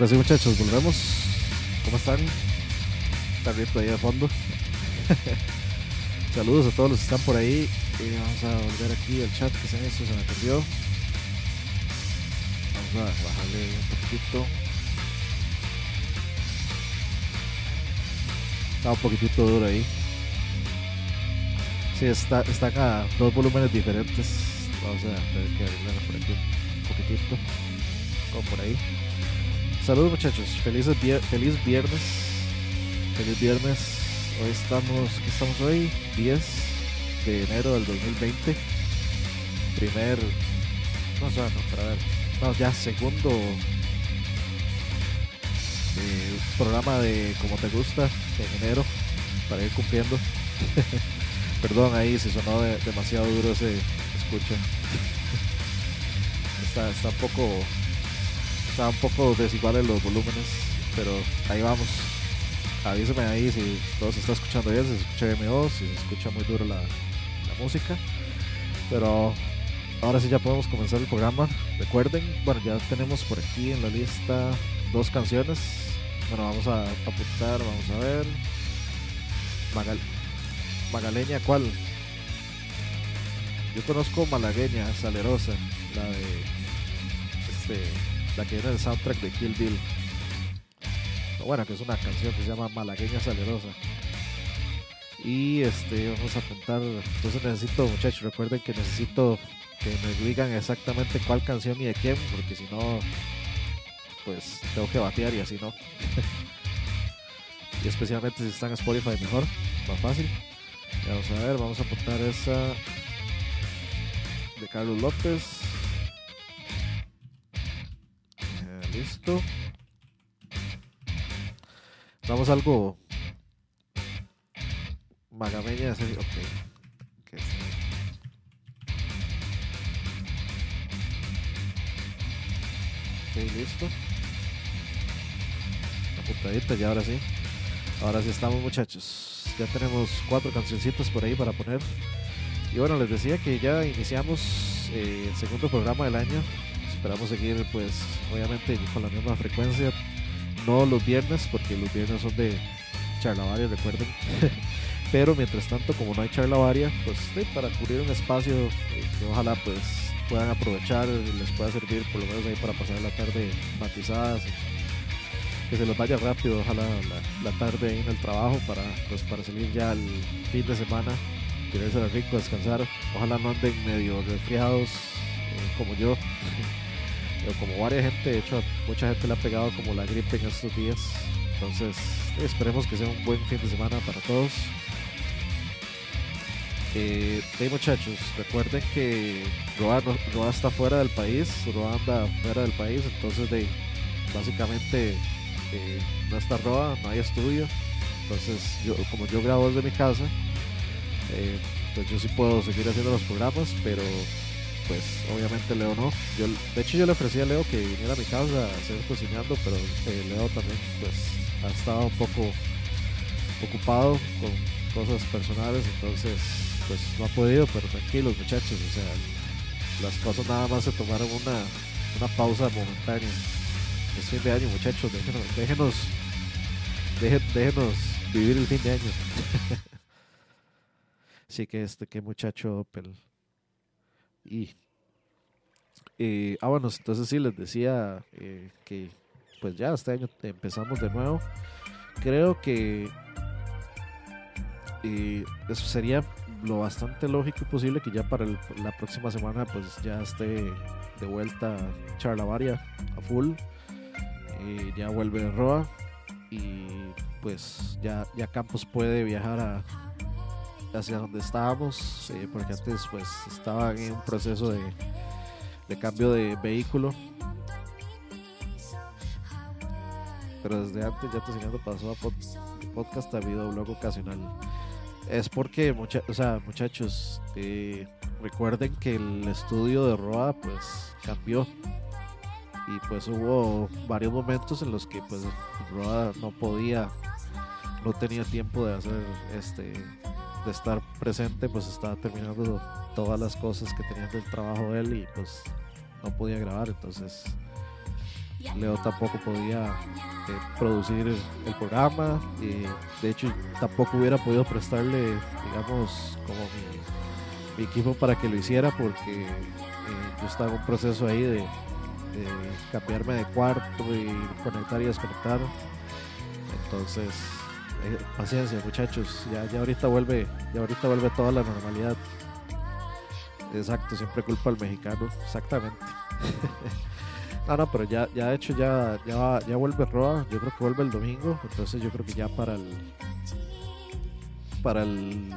Ahora sí, muchachos, volvemos. ¿Cómo están? Está rico ahí de fondo. Saludos a todos los que están por ahí. Y vamos a volver aquí al chat que se, eso se me perdió. Vamos a bajarle un poquitito. Está un poquitito duro ahí. Sí, está, están a dos volúmenes diferentes. Vamos a tener que arreglar por aquí un poquitito. Como por ahí. Saludos muchachos, felices feliz viernes. Feliz viernes. Hoy estamos, ¿qué estamos hoy? 10 de enero del 2020. Primer, no sé, no, para ver. No, ya segundo eh, programa de Como Te Gusta en enero para ir cumpliendo. Perdón ahí si sonó demasiado duro ese escucha. está, está un poco. Está un poco desigual en los volúmenes. Pero ahí vamos. Avísame ahí si todo se está escuchando bien, si se escucha bien si se escucha muy duro la, la música. Pero ahora sí ya podemos comenzar el programa. Recuerden, bueno, ya tenemos por aquí en la lista dos canciones. Bueno, vamos a apuntar, vamos a ver. Magal Magaleña, ¿cuál? Yo conozco Malagueña, Salerosa, la de este, que viene del soundtrack de Kill Bill. Bueno, que es una canción que se llama Malagueña Salerosa. Y este, vamos a apuntar. Entonces necesito, muchachos, recuerden que necesito que me digan exactamente cuál canción y de quién, porque si no, pues tengo que batear y así no. y especialmente si están en Spotify mejor, más fácil. Vamos a ver, vamos a apuntar esa de Carlos López. Listo. Vamos a algo magameña, ok. okay. Ok, listo. Apuntadita y ahora sí. Ahora sí estamos muchachos ya tenemos cuatro cancioncitas por ahí para poner. Y bueno, les decía que ya iniciamos eh, el segundo programa del año. Esperamos seguir, pues, obviamente con la misma frecuencia. No los viernes, porque los viernes son de charlavaria, recuerden. Pero mientras tanto, como no hay charlavaria, pues para cubrir un espacio eh, que ojalá pues puedan aprovechar, y les pueda servir por lo menos ahí para pasar la tarde matizadas que se los vaya rápido, ojalá la, tarde en el trabajo para, pues, para salir ya el fin de semana, tirarse rico, descansar. Ojalá no anden medio resfriados eh, como yo, pero como varias gente, de hecho, mucha gente le ha pegado como la gripe en estos días. Entonces, esperemos que sea un buen fin de semana para todos. Eh, hey muchachos, recuerden que Roa, está fuera del país, Roa anda fuera del país, entonces de, básicamente no está roba, no hay estudio. Entonces, yo, como yo grabo desde mi casa, eh, pues yo sí puedo seguir haciendo los programas, pero pues obviamente Leo no. De hecho, yo le ofrecí a Leo que viniera a mi casa a seguir cocinando, pero eh, Leo también pues ha estado un poco ocupado con cosas personales, entonces pues no ha podido, pero tranquilos muchachos, o sea, las cosas nada más se tomaron una, una pausa momentánea es fin de año, muchachos. Déjenos, déjenos, vivir el fin de año. Así que este, qué muchacho Opel. Y, ah, bueno, entonces sí les decía eh, que pues ya este año empezamos de nuevo. Creo que y eso sería lo bastante lógico y posible que ya para la próxima semana pues ya esté de vuelta Charlavaria a full eh, ya vuelve Roa y pues ya, ya Campos puede viajar a, hacia donde estábamos, porque antes pues estaba en un proceso de, de cambio de vehículo. Pero desde antes ya enseñando pasó a podcast a videoblog ocasional. Es porque, mucha, o sea, muchachos, eh, recuerden que el estudio de Roa pues cambió y pues hubo varios momentos en los que pues Roa no podía no tenía tiempo de hacer este de estar presente pues estaba terminando todas las cosas que tenía del trabajo de él y pues no podía grabar entonces Leo tampoco podía eh, producir el, programa y de hecho tampoco hubiera podido prestarle digamos como mi, equipo para que lo hiciera porque eh, yo estaba en un proceso ahí de eh, cambiarme de cuarto y conectar y desconectar. Entonces, eh, paciencia muchachos, ya, ya ahorita vuelve, ya ahorita vuelve toda la normalidad. Exacto, siempre culpa al mexicano, exactamente. no, no, pero ya, ya de hecho ya, ya, ya vuelve Roa, yo creo que vuelve el domingo, entonces yo creo que ya para el para el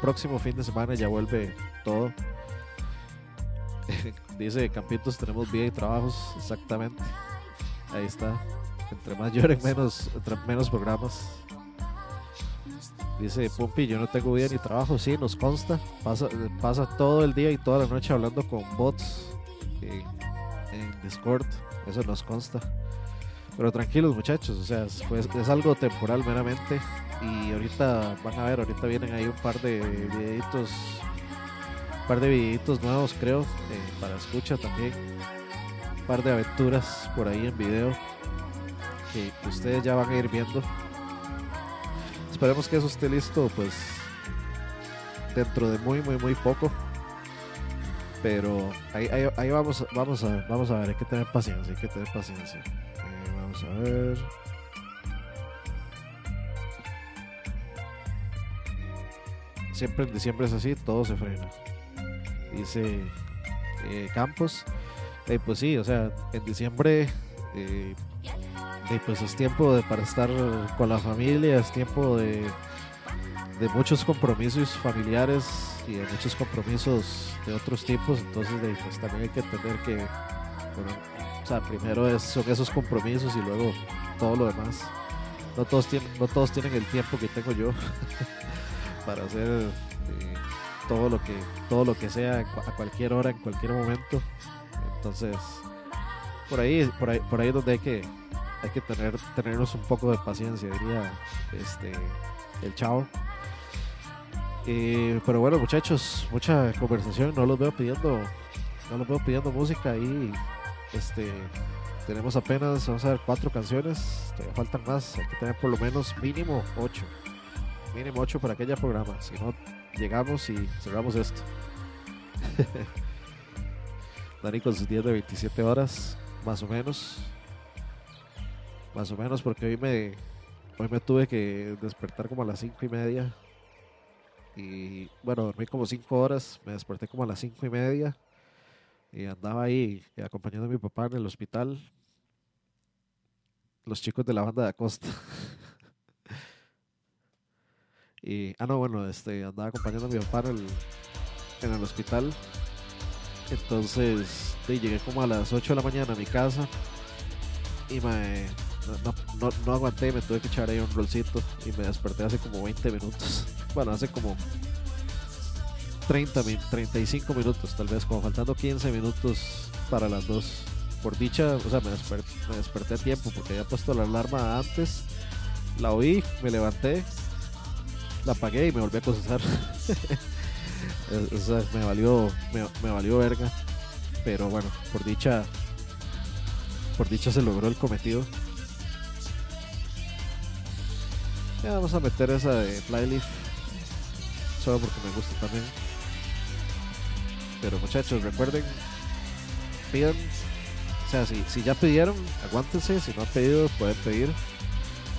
próximo fin de semana ya vuelve todo. Dice Campitos, tenemos vida y trabajos, exactamente. Ahí está. Entre más lloren, menos, menos programas. Dice Pumpi, yo no tengo vida ni trabajo, sí, nos consta. Pasa, pasa todo el día y toda la noche hablando con bots en Discord, eso nos consta. Pero tranquilos muchachos, o sea, es, es algo temporal meramente. Y ahorita van a ver, ahorita vienen ahí un par de videitos, un par de videitos nuevos creo, eh, para escucha también. Un par de aventuras por ahí en video que ustedes ya van a ir viendo. Esperemos que eso esté listo pues dentro de muy muy muy poco. Pero ahí, ahí, vamos, vamos, a, vamos a ver, hay que tener paciencia, hay que tener paciencia. Eh, vamos a ver. Siempre en diciembre es así, todo se frena. Dice eh, Campos. Eh, pues sí, o sea, en diciembre eh, pues es tiempo de, para estar con la familia, es tiempo de, de muchos compromisos familiares y de muchos compromisos de otros tipos. Entonces, pues también hay que entender que, primero son esos compromisos y luego todo lo demás. No todos tienen, no todos tienen el tiempo que tengo yo. para hacer eh, todo lo que todo lo que sea a cualquier hora en cualquier momento entonces por ahí por ahí por ahí donde hay que hay que tener tenernos un poco de paciencia diría este el chavo eh, pero bueno muchachos mucha conversación no los veo pidiendo no los veo pidiendo música y este tenemos apenas vamos a ver cuatro canciones todavía faltan más hay que tener por lo menos mínimo ocho mínimo 8 para aquella programa. Si no, llegamos y cerramos esto. Dani con sus días de 27 horas, más o menos. Más o menos, porque hoy me, hoy me tuve que despertar como a las 5 y media. Y bueno, dormí como 5 horas, me desperté como a las 5 y media. Y andaba ahí acompañando a mi papá en el hospital. Los chicos de la banda de Acosta. Y, ah, no, bueno, este, andaba acompañando a mi papá en el, en el hospital. Entonces, llegué como a las 8 de la mañana a mi casa y me, no, no, aguanté, me tuve que echar ahí un rolcito y me desperté hace como 20 minutos. Bueno, hace como 30, 35 minutos, tal vez, como faltando 15 minutos para las 2. Por dicha, o sea, me desperté, me desperté a tiempo porque había puesto la alarma antes. La oí, me levanté, la apagué y me volví a procesar. me valió, me, valió verga. Pero bueno, por dicha, por dicha se logró el cometido. Ya vamos a meter esa de Flyleaf. Solo porque me gusta también. Pero muchachos, recuerden, pidan. O sea, si, si ya pidieron, aguántense. Si no han pedido, pueden pedir.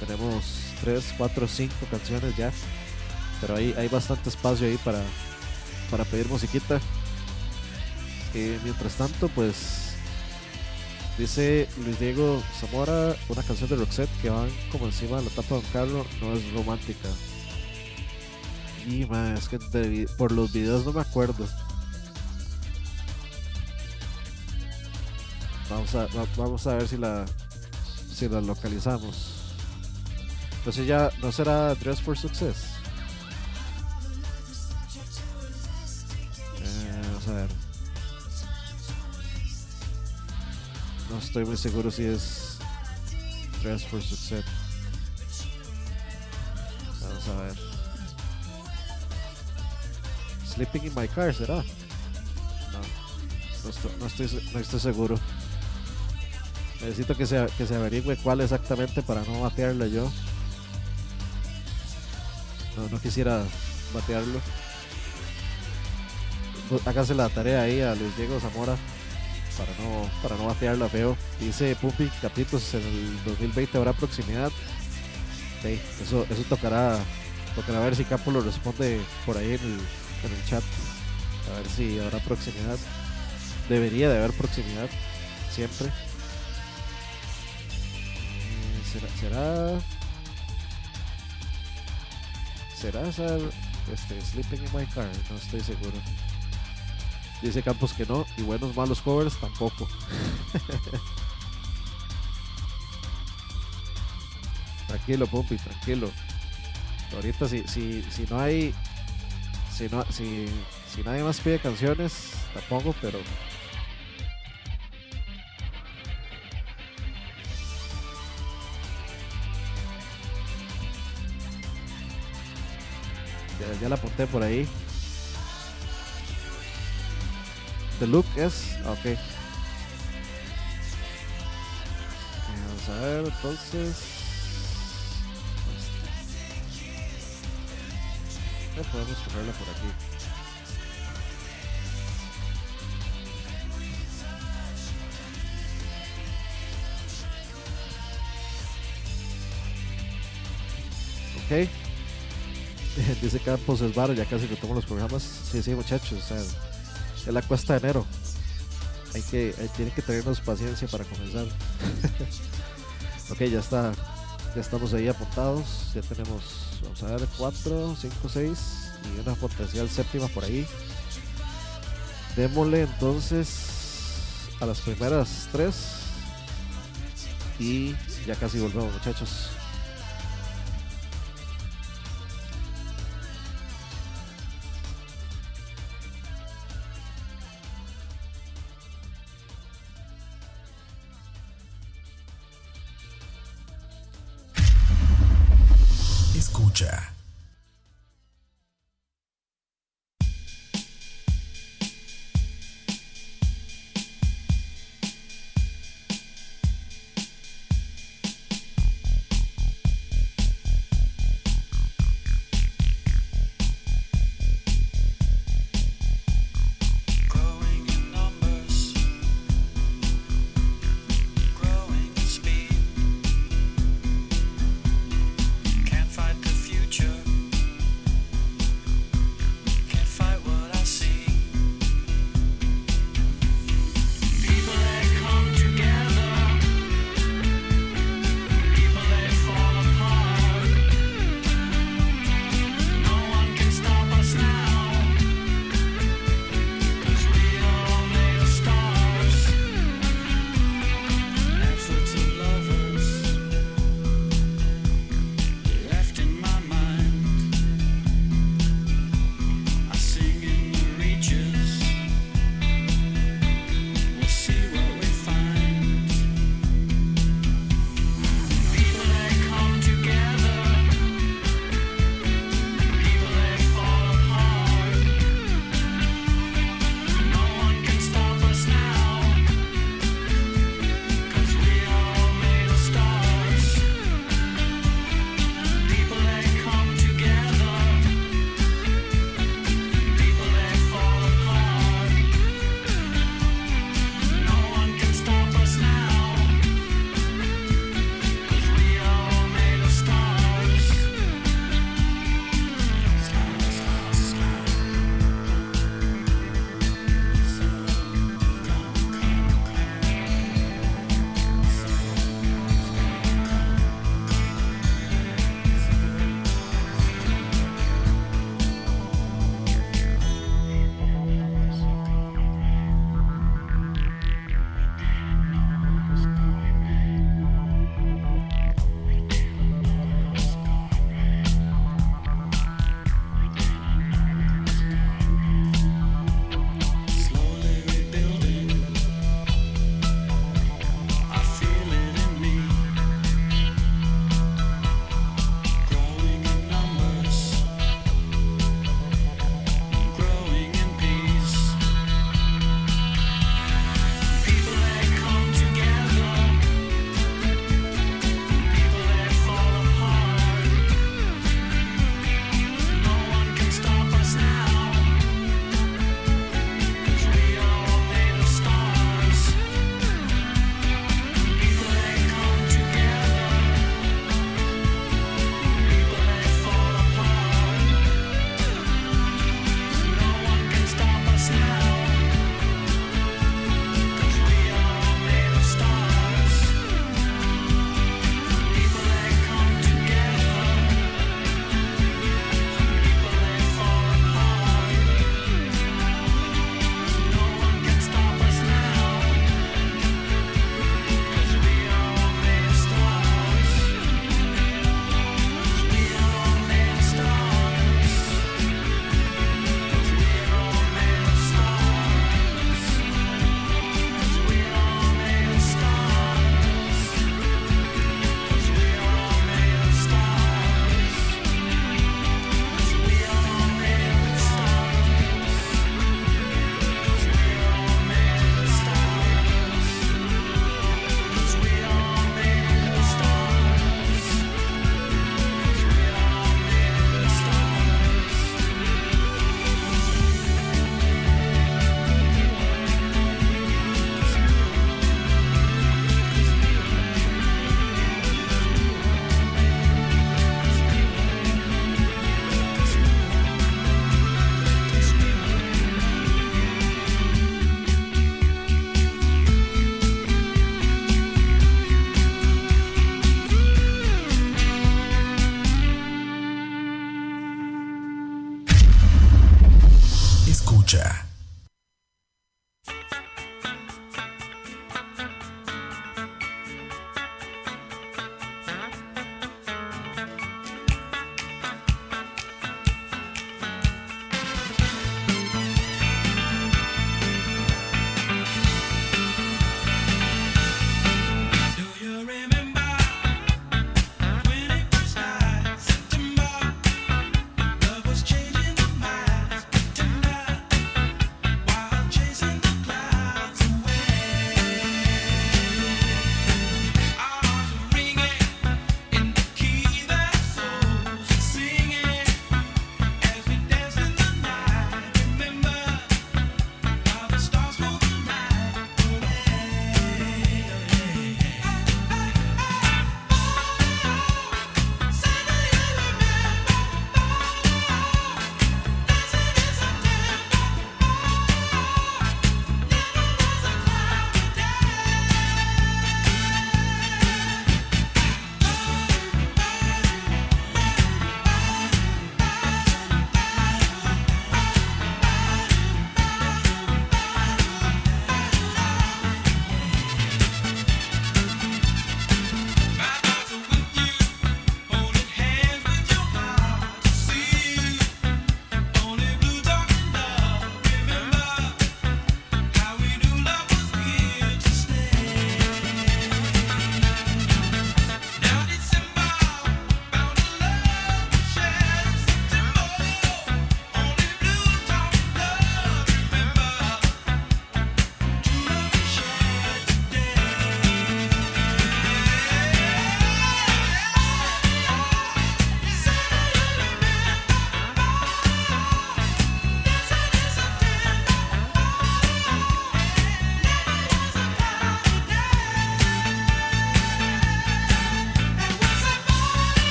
Tenemos 3, 4, 5 canciones ya pero hay, hay bastante espacio ahí para, para pedir musiquita. Eh, mientras tanto, pues dice Luis Diego Zamora, una canción de Roxette que van como encima de la tapa de Don Carlos, no es romántica. Y más, es que por los videos no me acuerdo. Vamos a, vamos a ver si la, si la localizamos. Entonces ya no será Dress for Success. No estoy muy seguro si es Dress for Success. Vamos a ver. Sleeping in my car, ¿será? No, no estoy, no estoy, seguro. Necesito que se, que se averigüe cuál exactamente para no batearlo yo. No, no quisiera batearlo. Hágase la tarea ahí a Luis Diego Zamora para no, para no batearla feo. Dice Pumpy Capitos en el 2020 habrá proximidad. Sí, eso, eso tocará, tocará ver si Capo lo responde por ahí en el, en el chat. A ver si habrá proximidad. Debería de haber proximidad, siempre. Eh, ¿Será, será, será este, Sleeping in My Car? No estoy seguro. Dice Campos que no, y buenos malos covers tampoco. tranquilo, Pumpy, tranquilo. Ahorita si, si, si no hay. Si no, si, si nadie más pide canciones, pongo, pero. Ya, ya la apunté por ahí. The look es. Ok. Eh, Vamos a ver, entonces. Podemos ponerla por aquí. Ok. Dice Campos es varo, ya casi tomo los programas. Sí, sí, muchachos. O sea, es la cuesta de enero. Hay que, hay, tienen que tenernos paciencia para comenzar. ok, ya está. Ya estamos ahí apuntados. Ya tenemos, vamos a ver, 4, 5, 6 y una potencial séptima por ahí. Démosle entonces a las primeras tres. Y ya casi volvemos, muchachos.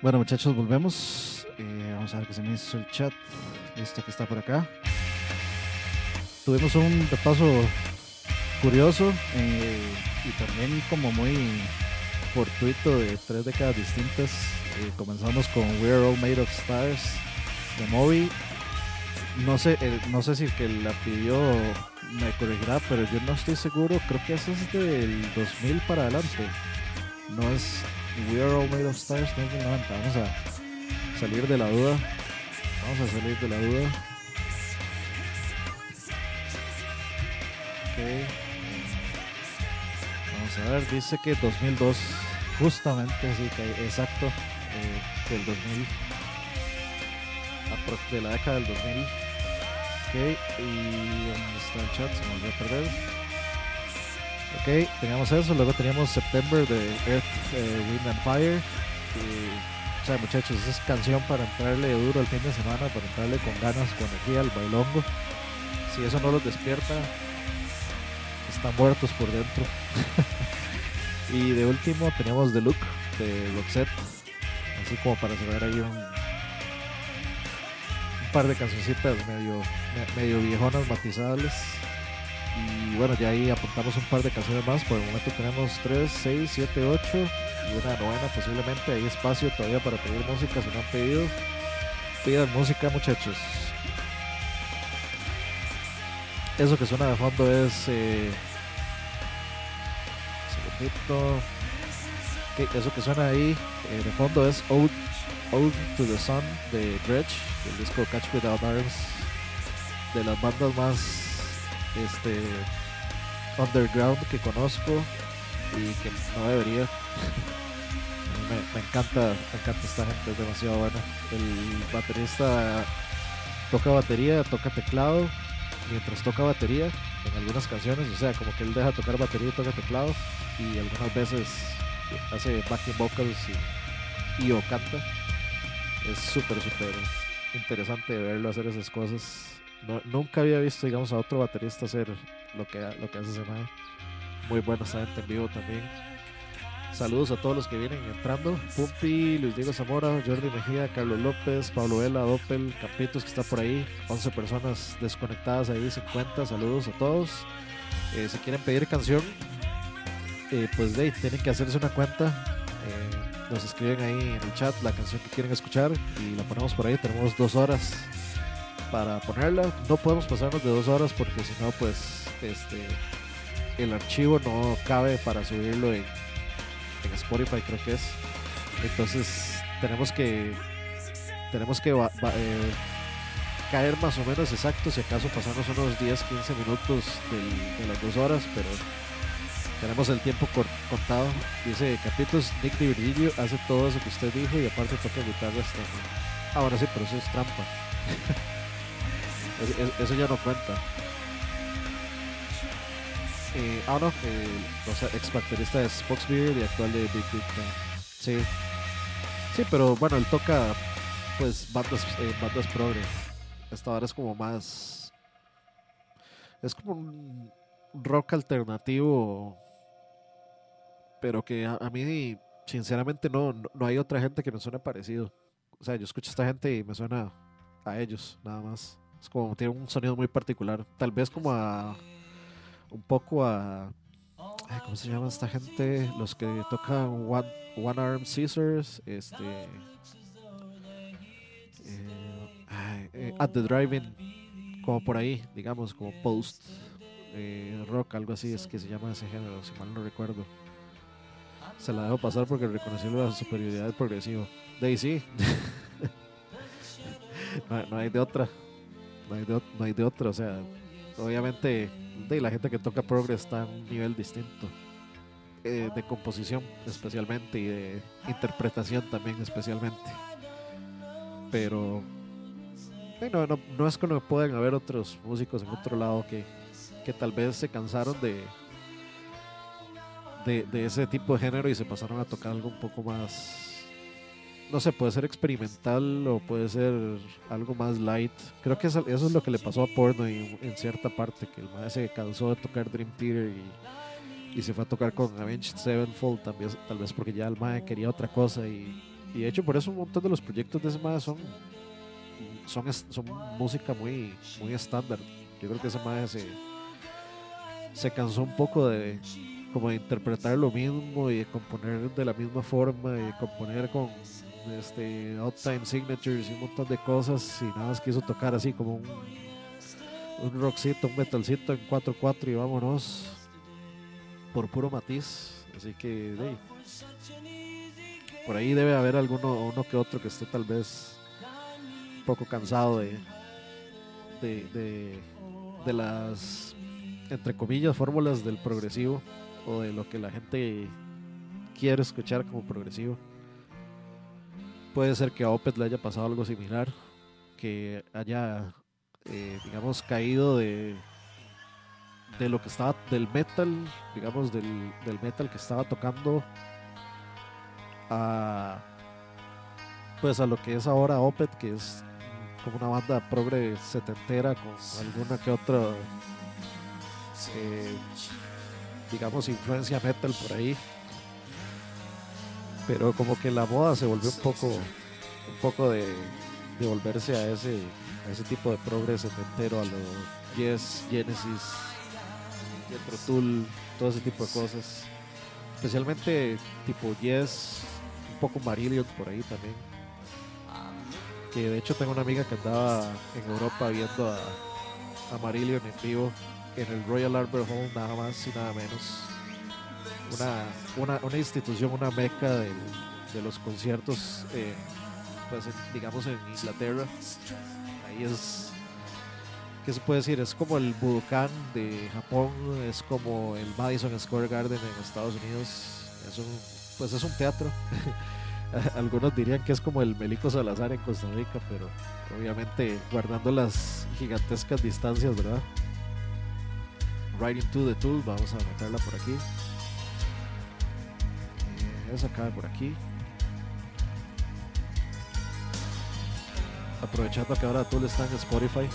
Bueno, muchachos, volvemos. Eh, vamos a ver que se me hizo el chat. Listo, que está por acá. Tuvimos un repaso curioso eh, y también como muy fortuito de tres décadas distintas. Eh, comenzamos con We're All Made of Stars de Moby. No sé, no sé si el que la pidió me corregirá, pero yo no estoy seguro. Creo que eso es del 2000 para adelante. No es We Are All Made of Stars, no es del 90. Vamos a salir de la duda. Vamos a salir de la duda. Ok. Vamos a ver, dice que 2002. Justamente, sí, que exacto. eh, del 2000. apro- De la década del 2000. Ok, y ¿dónde está el chat? Se me volvió a perder. Ok, teníamos eso. Luego teníamos September de Earth, eh, Wind and Fire. Y, o sea, muchachos, esa es canción para entrarle duro el fin de semana, para entrarle con ganas, con energía al bailongo. Si eso no los despierta, están muertos por dentro. y de último teníamos The Look de Roxette, así como para cerrar ahí un, un par de cancioncitas medio, me- medio viejonas, matizables. Y bueno, ya ahí apuntamos un par de canciones más. Por el momento tenemos 3, 6, 7, 8 y una novena posiblemente. Hay espacio todavía para pedir música si no han pedido. Pidan música, muchachos. Eso que suena de fondo es. Eh, segundito. Ok, eso que suena ahí eh, de fondo es Ode, Ode to the Sun de Dredge, del disco Catch Without Arms. De las bandas más este, underground que conozco y que no debería. Me encanta, me encanta esta gente, es demasiado buena. El baterista toca batería, toca teclado, mientras toca batería en algunas canciones, o sea, como que él deja tocar batería y toca teclado y algunas veces hace backing vocals y, y o canta. Es súper, súper interesante verlo hacer esas cosas. No- nunca había visto, digamos, a otro baterista hacer lo que, lo que hace ese mae. Muy buena esa gente en vivo también. Saludos a todos los que vienen entrando. Pumpi, Luis Diego Zamora, Jordi Mejía, Carlos López, Pablo Vela, Doppel, Campitos que está por ahí. 11 personas desconectadas ahí, 50. Saludos a todos. Eh, si quieren pedir canción, eh, pues tienen que hacerse una cuenta. Eh, nos escriben ahí en el chat la canción que quieren escuchar y la ponemos por ahí. Tenemos dos horas para ponerla. No podemos pasarnos de dos horas porque si no, pues este el archivo no cabe para subirlo en, en Spotify, creo que es. Entonces tenemos que tenemos que eh, caer más o menos exacto, si acaso pasarnos unos 10, 15 minutos de las dos horas, pero tenemos el tiempo contado. Dice Capitos, Nick Di Virgilio hace todo eso que usted dijo y aparte toca guitarras también. Ah, bueno, sí, pero eso es trampa. Es- es- eso ya no cuenta. Eh, ah, no, eh, o ex baterista de Spoxbeard y actual de Big Big. Sí. Sí, pero bueno, él toca pues bandas, eh, bandas progre. Esta hora es como más. Es como un rock alternativo. Pero que a, a mí, sinceramente, no, no, no hay otra gente que me suene parecido. O sea, yo escucho a esta gente y me suena a ellos, nada más. Es como, tiene un sonido muy particular. Tal vez como a. Un poco a. ¿Cómo se llama esta gente? Los que tocan One, One Arm Scissors. Este. eh, eh, at the Driving. Como por ahí, digamos, como post eh, rock, algo así es que se llama ese género, si mal no recuerdo. Se la dejo pasar porque reconocí la superioridad del progresivo. De ahí sí. no, no hay de otra. No hay de, no hay de otra. O sea, obviamente la gente que toca progress está a un nivel distinto. Eh, de composición especialmente y de interpretación también especialmente. Pero bueno, no, no es que no pueden haber otros músicos en otro lado que, que tal vez se cansaron de, de ese tipo de género y se pasaron a tocar algo un poco más, no sé, puede ser experimental o puede ser algo más light. Creo que eso, es lo que le pasó a Porno en, en cierta parte, que el maestro se cansó de tocar Dream Theater y, y se fue a tocar con Avenged Sevenfold, también, tal vez porque ya el quería otra cosa y, y de hecho por eso un montón de los proyectos de ese mae son, son música muy, muy estándar. Yo creo que ese mae se, se cansó un poco de como de interpretar lo mismo y de componer de la misma forma y de componer con este time signatures y un montón de cosas y nada más quiso tocar así como un, un rockcito, un metalcito en 4-4 y vámonos por puro matiz. Así que por ahí debe haber alguno uno que otro que esté tal vez un poco cansado de de, de, las entre comillas, fórmulas del progresivo o de lo que la gente quiere escuchar como progresivo. Puede ser que a Opeth le haya pasado algo similar, que haya, eh, digamos, caído de, de lo que estaba, del metal, digamos, del, del metal que estaba tocando a, pues a lo que es ahora Opeth, que es como una banda progre setentera con alguna que otra, eh, digamos, influencia metal por ahí. Pero como que la moda se volvió un poco, un poco de, de volverse a ese, a ese tipo de progre setentero, a los Yes, Genesis, Jethro Tull, todo ese tipo de cosas. Especialmente tipo Yes, un poco Marillion por ahí también. Que de hecho tengo una amiga que andaba en Europa viendo a, a Marillion en vivo en el Royal Albert Hall, nada más y nada menos. Una, una, una institución, una meca de los conciertos, pues digamos en Inglaterra. Ahí es, ¿qué se puede decir? Es como el Budokan de Japón, es como el Madison Square Garden en Estados Unidos. Es un, pues es un teatro. Algunos dirían que es como el Melico Salazar en Costa Rica, pero obviamente guardando las gigantescas distancias, ¿verdad? Right into the tool, vamos a meterla por aquí. Eh, Esa cabe por aquí. Aprovechando que ahora Tool está en Spotify.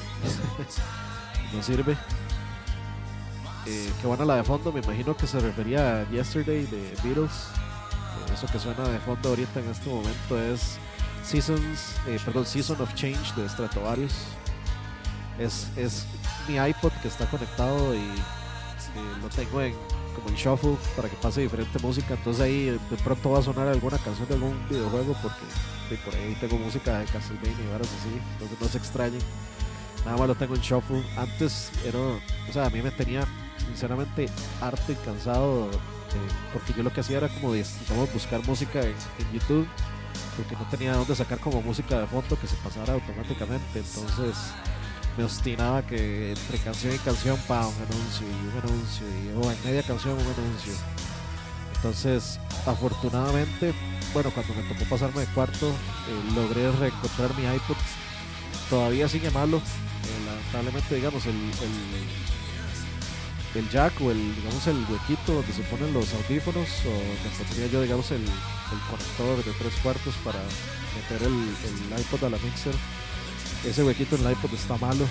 no sirve. Eh, qué buena la de fondo, me imagino que se refería a Yesterday de Beatles. Eh, eso que suena de fondo ahorita en este momento es Seasons, eh, perdón, Season of Change de Stratovarius. Es, es mi iPod que está conectado y eh, lo tengo en como en shuffle para que pase diferente música. Entonces ahí de pronto va a sonar alguna canción de algún videojuego porque de por ahí tengo música de Castlevania y varas así. Entonces no se extrañen. Nada más lo tengo en shuffle. Antes era, o sea, a mí me tenía sinceramente harto y cansado porque yo lo que hacía era como buscar música en, en YouTube porque no tenía dónde sacar como música de fondo que se pasara automáticamente. Entonces me obstinaba que entre canción y canción, pa, un anuncio y un anuncio, y o en media canción un anuncio. Entonces, afortunadamente, bueno, cuando me tocó pasarme de cuarto, eh, logré reencontrar mi iPod. Todavía sigue malo, eh, lamentablemente, digamos, el, el, el jack o el, digamos, el huequito donde se ponen los audífonos, o donde pondría yo, digamos, el, el conector de tres cuartos para meter el, el iPod a la mixer ese huequito en el iPod está malo.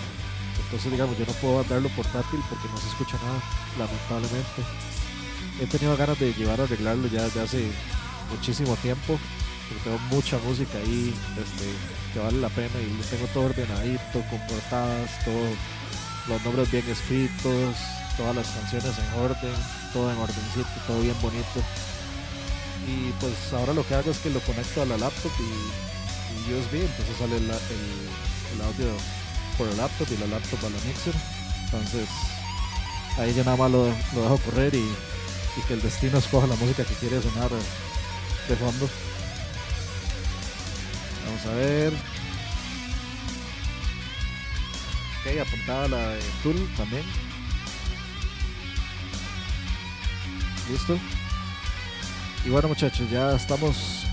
Entonces, digamos, yo no puedo andarlo portátil porque no se escucha nada, lamentablemente. He tenido ganas de llevar a arreglarlo ya desde hace muchísimo tiempo. Porque tengo mucha música ahí este, que vale la pena y lo tengo todo ordenadito, con portadas, todo, los nombres bien escritos, todas las canciones en orden, todo en ordencito, todo bien bonito. Y pues ahora lo que hago es que lo conecto a la laptop y, y USB, entonces sale la- el, el audio por el laptop y la laptop a la mixer. Entonces ahí yo nada más lo, lo dejo correr y, y que el destino escoja la música que quiere sonar de fondo. Vamos a ver. Ok, apuntada la de Tool también. Listo. Y bueno muchachos, ya estamos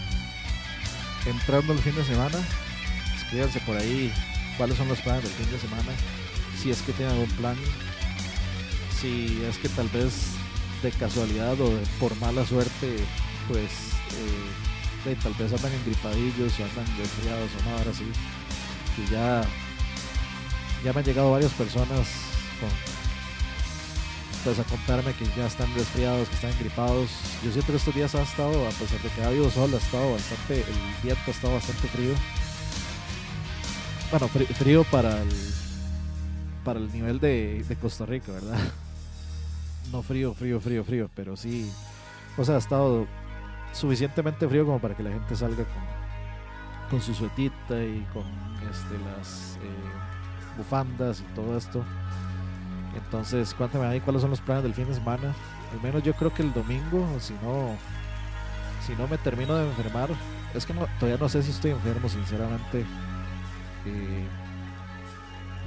entrando el fin de semana. Escríbanse por ahí cuáles son los planes del fin de semana. Si es que tienen algún plan. Si es que tal vez de casualidad o por mala suerte, pues eh, tal vez andan engripadillos o andan resfriados o nada así. Y ya, ya me han llegado varias personas pues a contarme que ya están resfriados, que están gripados. Yo que estos días ha estado, a pesar de que ha habido sol, ha estado bastante, el viento ha estado bastante frío. Bueno, frí- frío para el, para el nivel de, de Costa Rica, ¿verdad? No frío, frío, frío, frío, pero sí, o sea, ha estado suficientemente frío como para que la gente salga con, con su suetita y con este, las eh, bufandas y todo esto. Entonces, cuéntame ahí cuáles son los planes del fin de semana. Al menos yo creo que el domingo, si no, si no me termino de enfermar, es que no, todavía no sé si estoy enfermo, sinceramente.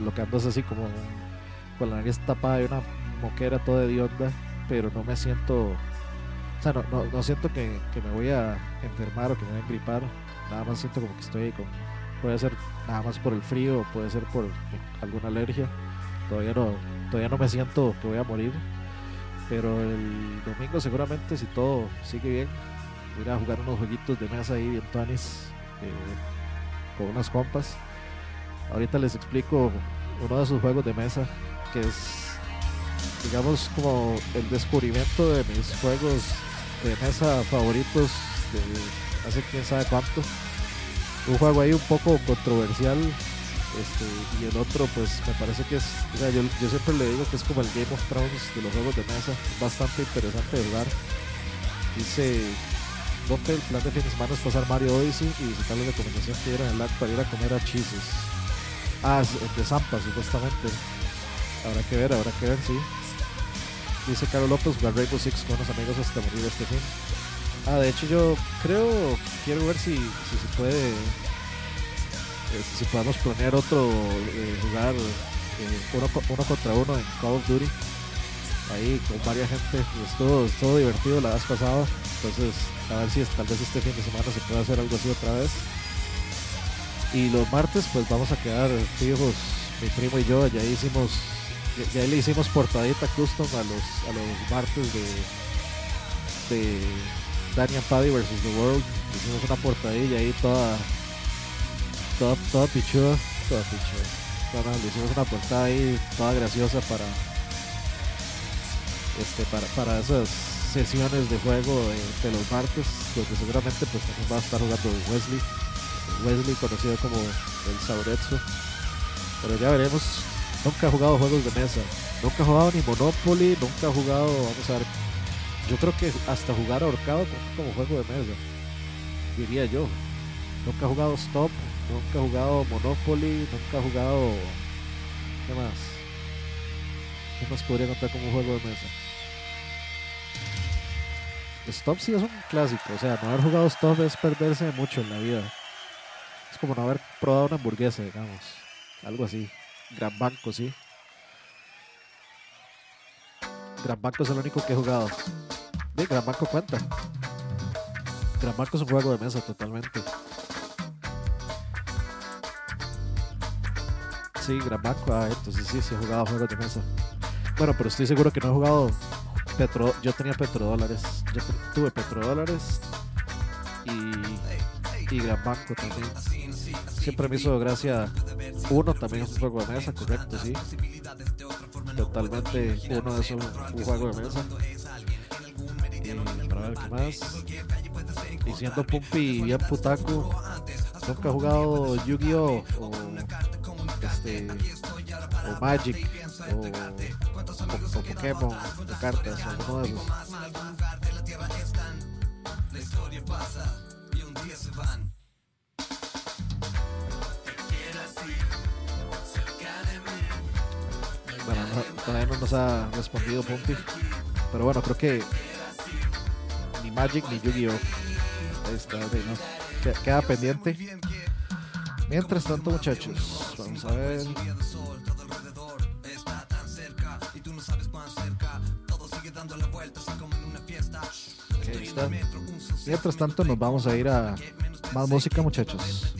Lo que ando es así como con la nariz tapada de una moquera, toda hedionda, pero no me siento, o sea, no, no, no siento que, que me voy a enfermar o que me voy a gripar, nada más siento como que estoy con, puede ser nada más por el frío, puede ser por, alguna alergia, todavía no, todavía no me siento que voy a morir, pero el domingo seguramente si todo sigue bien, voy a jugar unos jueguitos de mesa ahí bien tuanis, eh, con unas compas. Ahorita les explico uno de esos juegos de mesa que es, digamos, como el descubrimiento de mis juegos de mesa favoritos hace quién sabe cuánto. Un juego ahí un poco controversial este, y el otro pues me parece que es, o sea, yo, yo siempre le digo que es como el Game of Thrones de los juegos de mesa, es bastante interesante de jugar. Dice ponte el plan de fin de semana es pasar Mario Odyssey y visitar la recomendación que dieron el LAN para ir a comer a Cheeses. Ah, es de Zampa, supuestamente. Habrá que ver, habrá que ver, sí. Dice Carlos López, jugar Rainbow Six con unos amigos hasta morir este fin. Ah, de hecho yo creo, quiero ver si, si se puede, eh, si podemos planear otro, eh, jugar eh, uno, co- uno contra uno en Call of Duty. Ahí con varias gente, y estuvo, estuvo divertido la vez pasada. Entonces, a ver si tal vez este fin de semana se puede hacer algo así otra vez. Y los martes, pues vamos a quedar fijos, mi primo y yo. Ya hicimos, ya, le hicimos portadita custom a los, a los martes de, de Daniel Paddy vs. The World. Hicimos una portadilla ahí toda, toda, toda pichuda, toda pichuda. Le hicimos una portada ahí toda graciosa para, este, para, para esas sesiones de juego de, de los martes, donde seguramente pues también va a estar jugando Wesley. Wesley, conocido como el Sauretsu. Pero ya veremos. Nunca he jugado juegos de mesa. Nunca he jugado ni Monopoly. Nunca he jugado, vamos a ver. Yo creo que hasta jugar ahorcado como juego de mesa. Diría yo. Nunca he jugado Stop. Nunca he jugado Monopoly. Nunca he jugado. ¿Qué más? ¿Qué más podría contar como juego de mesa? Stop sí es un clásico. O sea, no haber jugado Stop es perderse mucho en la vida. Como no haber probado una hamburguesa, digamos. Algo así. Gran Banco, sí. Gran Banco es el único que he jugado. Sí, Gran Banco cuenta. Gran Banco es un juego de mesa totalmente. Sí, Gran Banco. Ah, entonces sí, sí he jugado juegos de mesa. Bueno, pero estoy seguro que no he jugado petro. Yo tenía petrodólares. Yo tuve petrodólares y, y Gran Banco también. Siempre me hizo gracia. Uno también es un juego de mesa, correcto, sí. Totalmente uno es un, juego de mesa. Y para ver qué más. Y siendo Pumpi bien putaco, nunca he jugado Yu-Gi-Oh! o este o Magic o, o- o Pokémon de cartas o alguno de esos. Bueno, no- todavía no nos ha respondido Pumpi. Pero bueno, creo que ni Magic ni Yu-Gi-Oh! Está, ¿no? Que- Queda pendiente. Mientras tanto, muchachos, vamos a ver. Ok, ahí está. Mientras tanto, nos vamos a ir a más música, muchachos.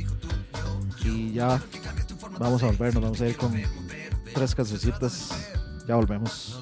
Y ya vamos a volver, nos vamos a ir con tres cancioncitas. Ya volvemos.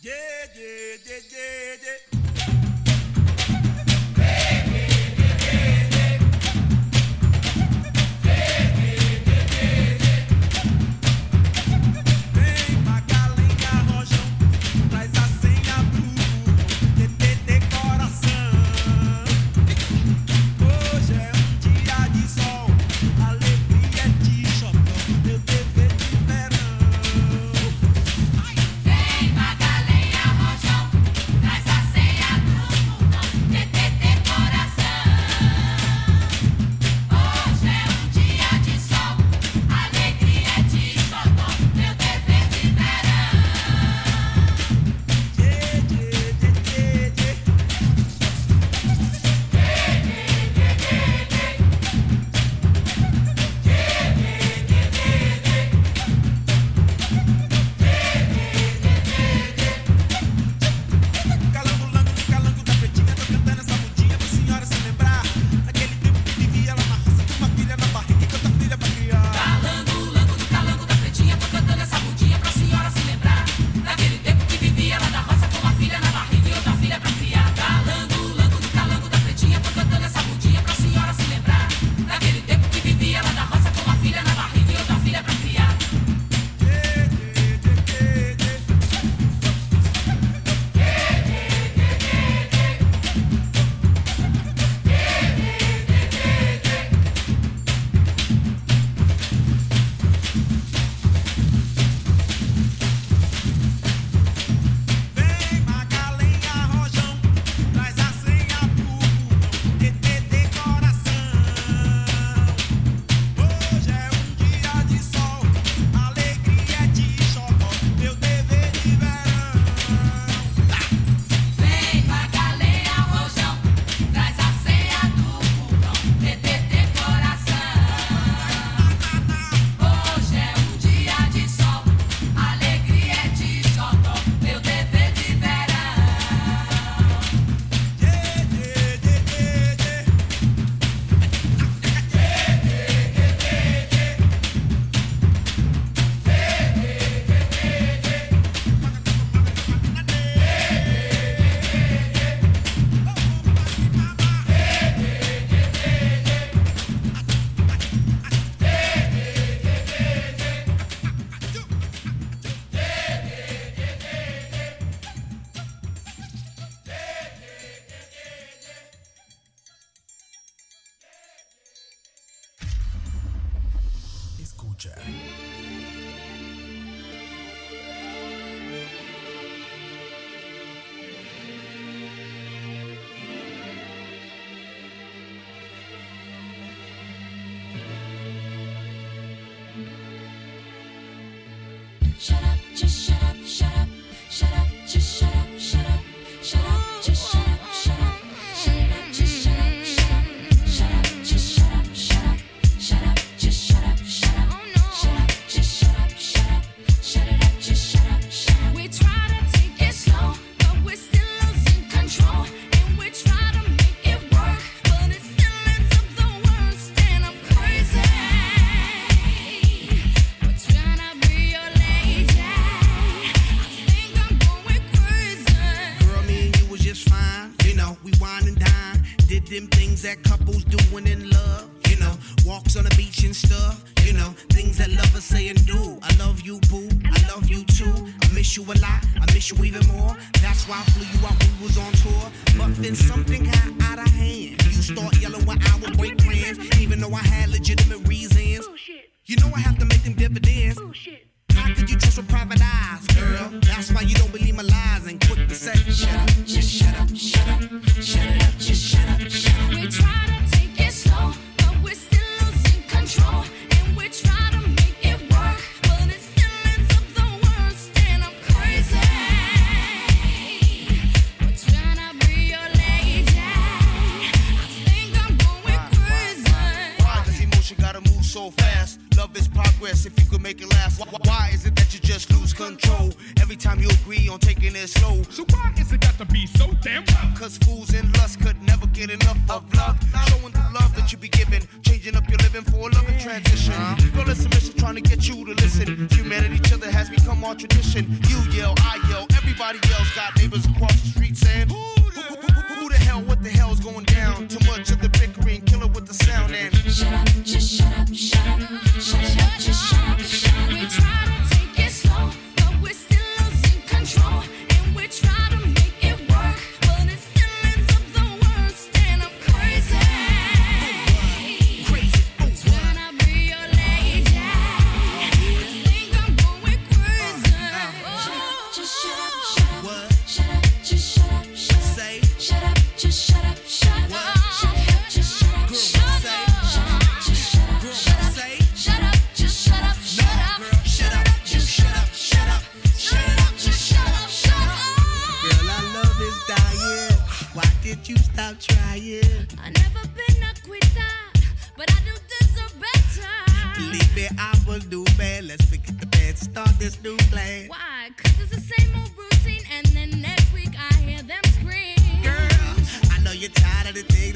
Yeah,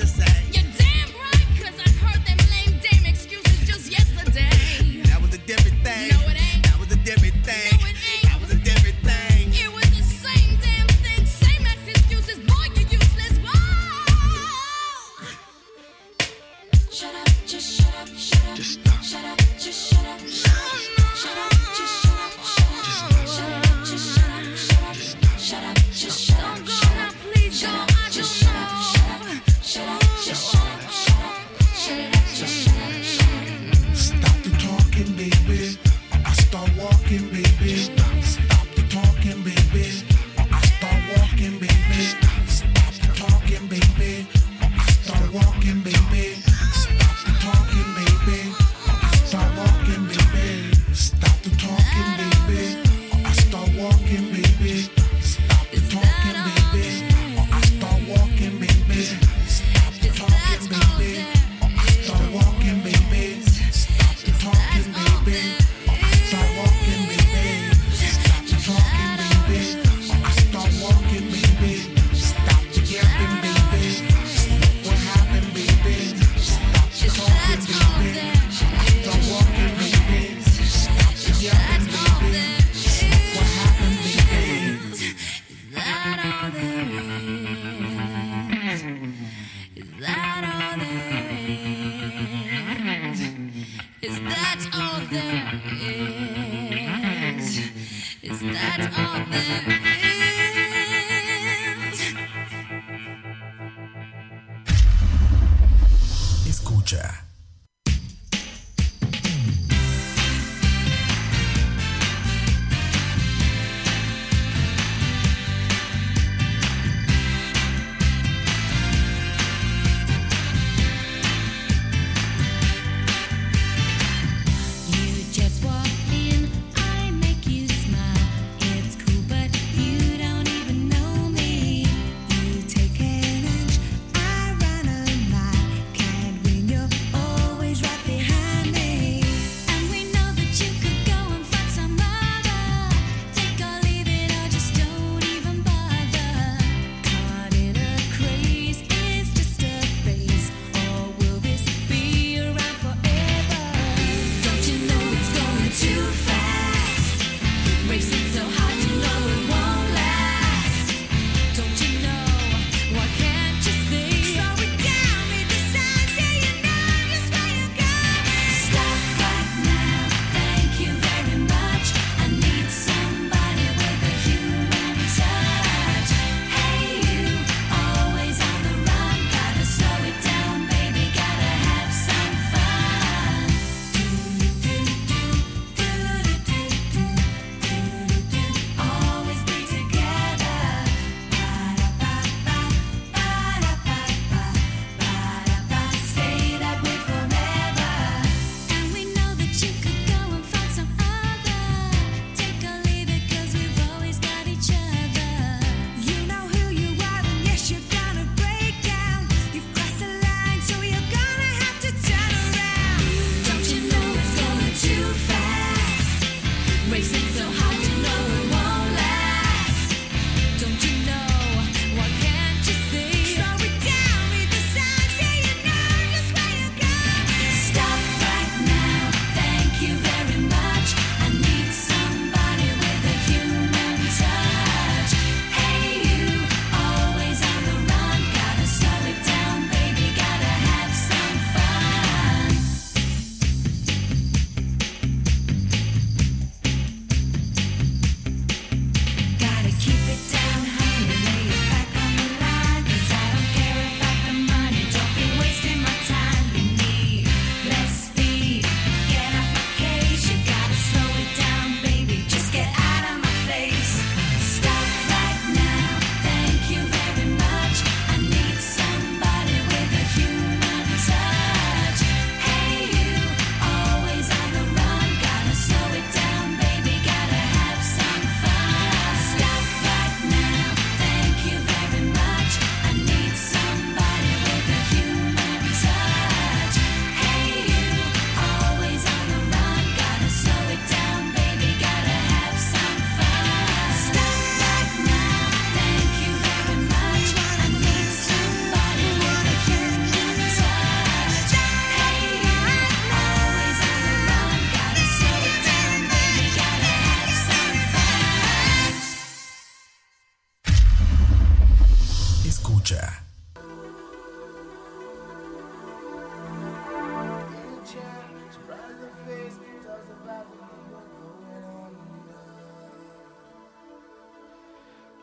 say.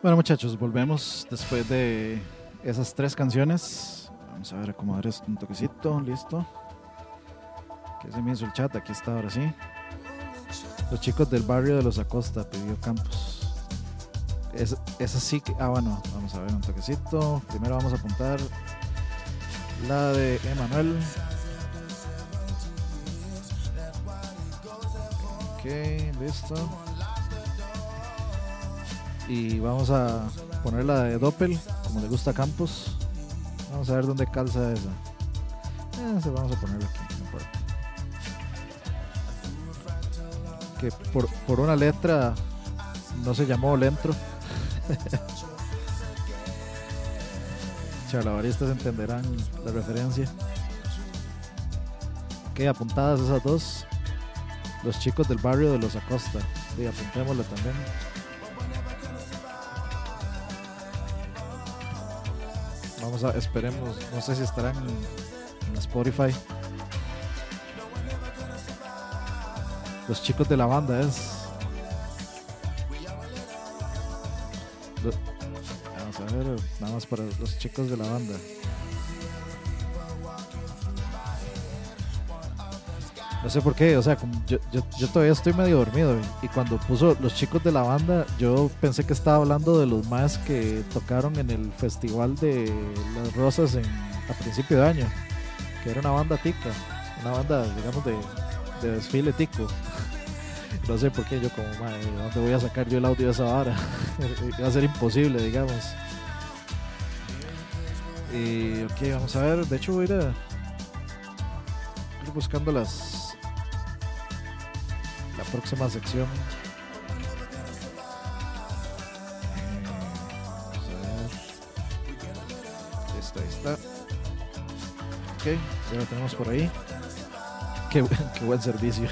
Bueno, muchachos, volvemos después de esas tres canciones. Vamos a ver acomodar esto un toquecito, listo. Que se me hizo el chat, aquí está ahora sí. Los chicos del barrio de los Acosta pidió Campos. Es, esa sí que. Ah, bueno, vamos a ver un toquecito. Primero vamos a apuntar la de Emanuel. Ok, listo. Y vamos a poner la de Doppel, como le gusta a Campos. Vamos a ver dónde calza esa. Eh, vamos a ponerla aquí, no importa. Que por, por una letra no se llamó Lentro. Charlavaristas entenderán la referencia. Ok, apuntadas esas dos. Los chicos del barrio de los Acosta. Sí, apuntémoslo también. Vamos a, esperemos, no sé si estarán en, Spotify. Los chicos de la banda es. Vamos a ver, nada más para los chicos de la banda. No sé por qué, o sea, yo, yo, yo todavía estoy medio dormido y, cuando puso los chicos de la banda, yo pensé que estaba hablando de los más que tocaron en el festival de las rosas en, a principio de año, que era una banda tica, una banda, digamos, de, de desfile tico. No sé por qué yo como, "Mae, ¿de ¿dónde voy a sacar yo el audio de esa vara? Va a ser imposible, digamos. Y, ok, vamos a ver, de hecho voy a ir a ir buscando las la próxima sección. Vamos a ver. Listo, ahí está. Ok, ya lo tenemos por ahí. Qué, qué buen servicio.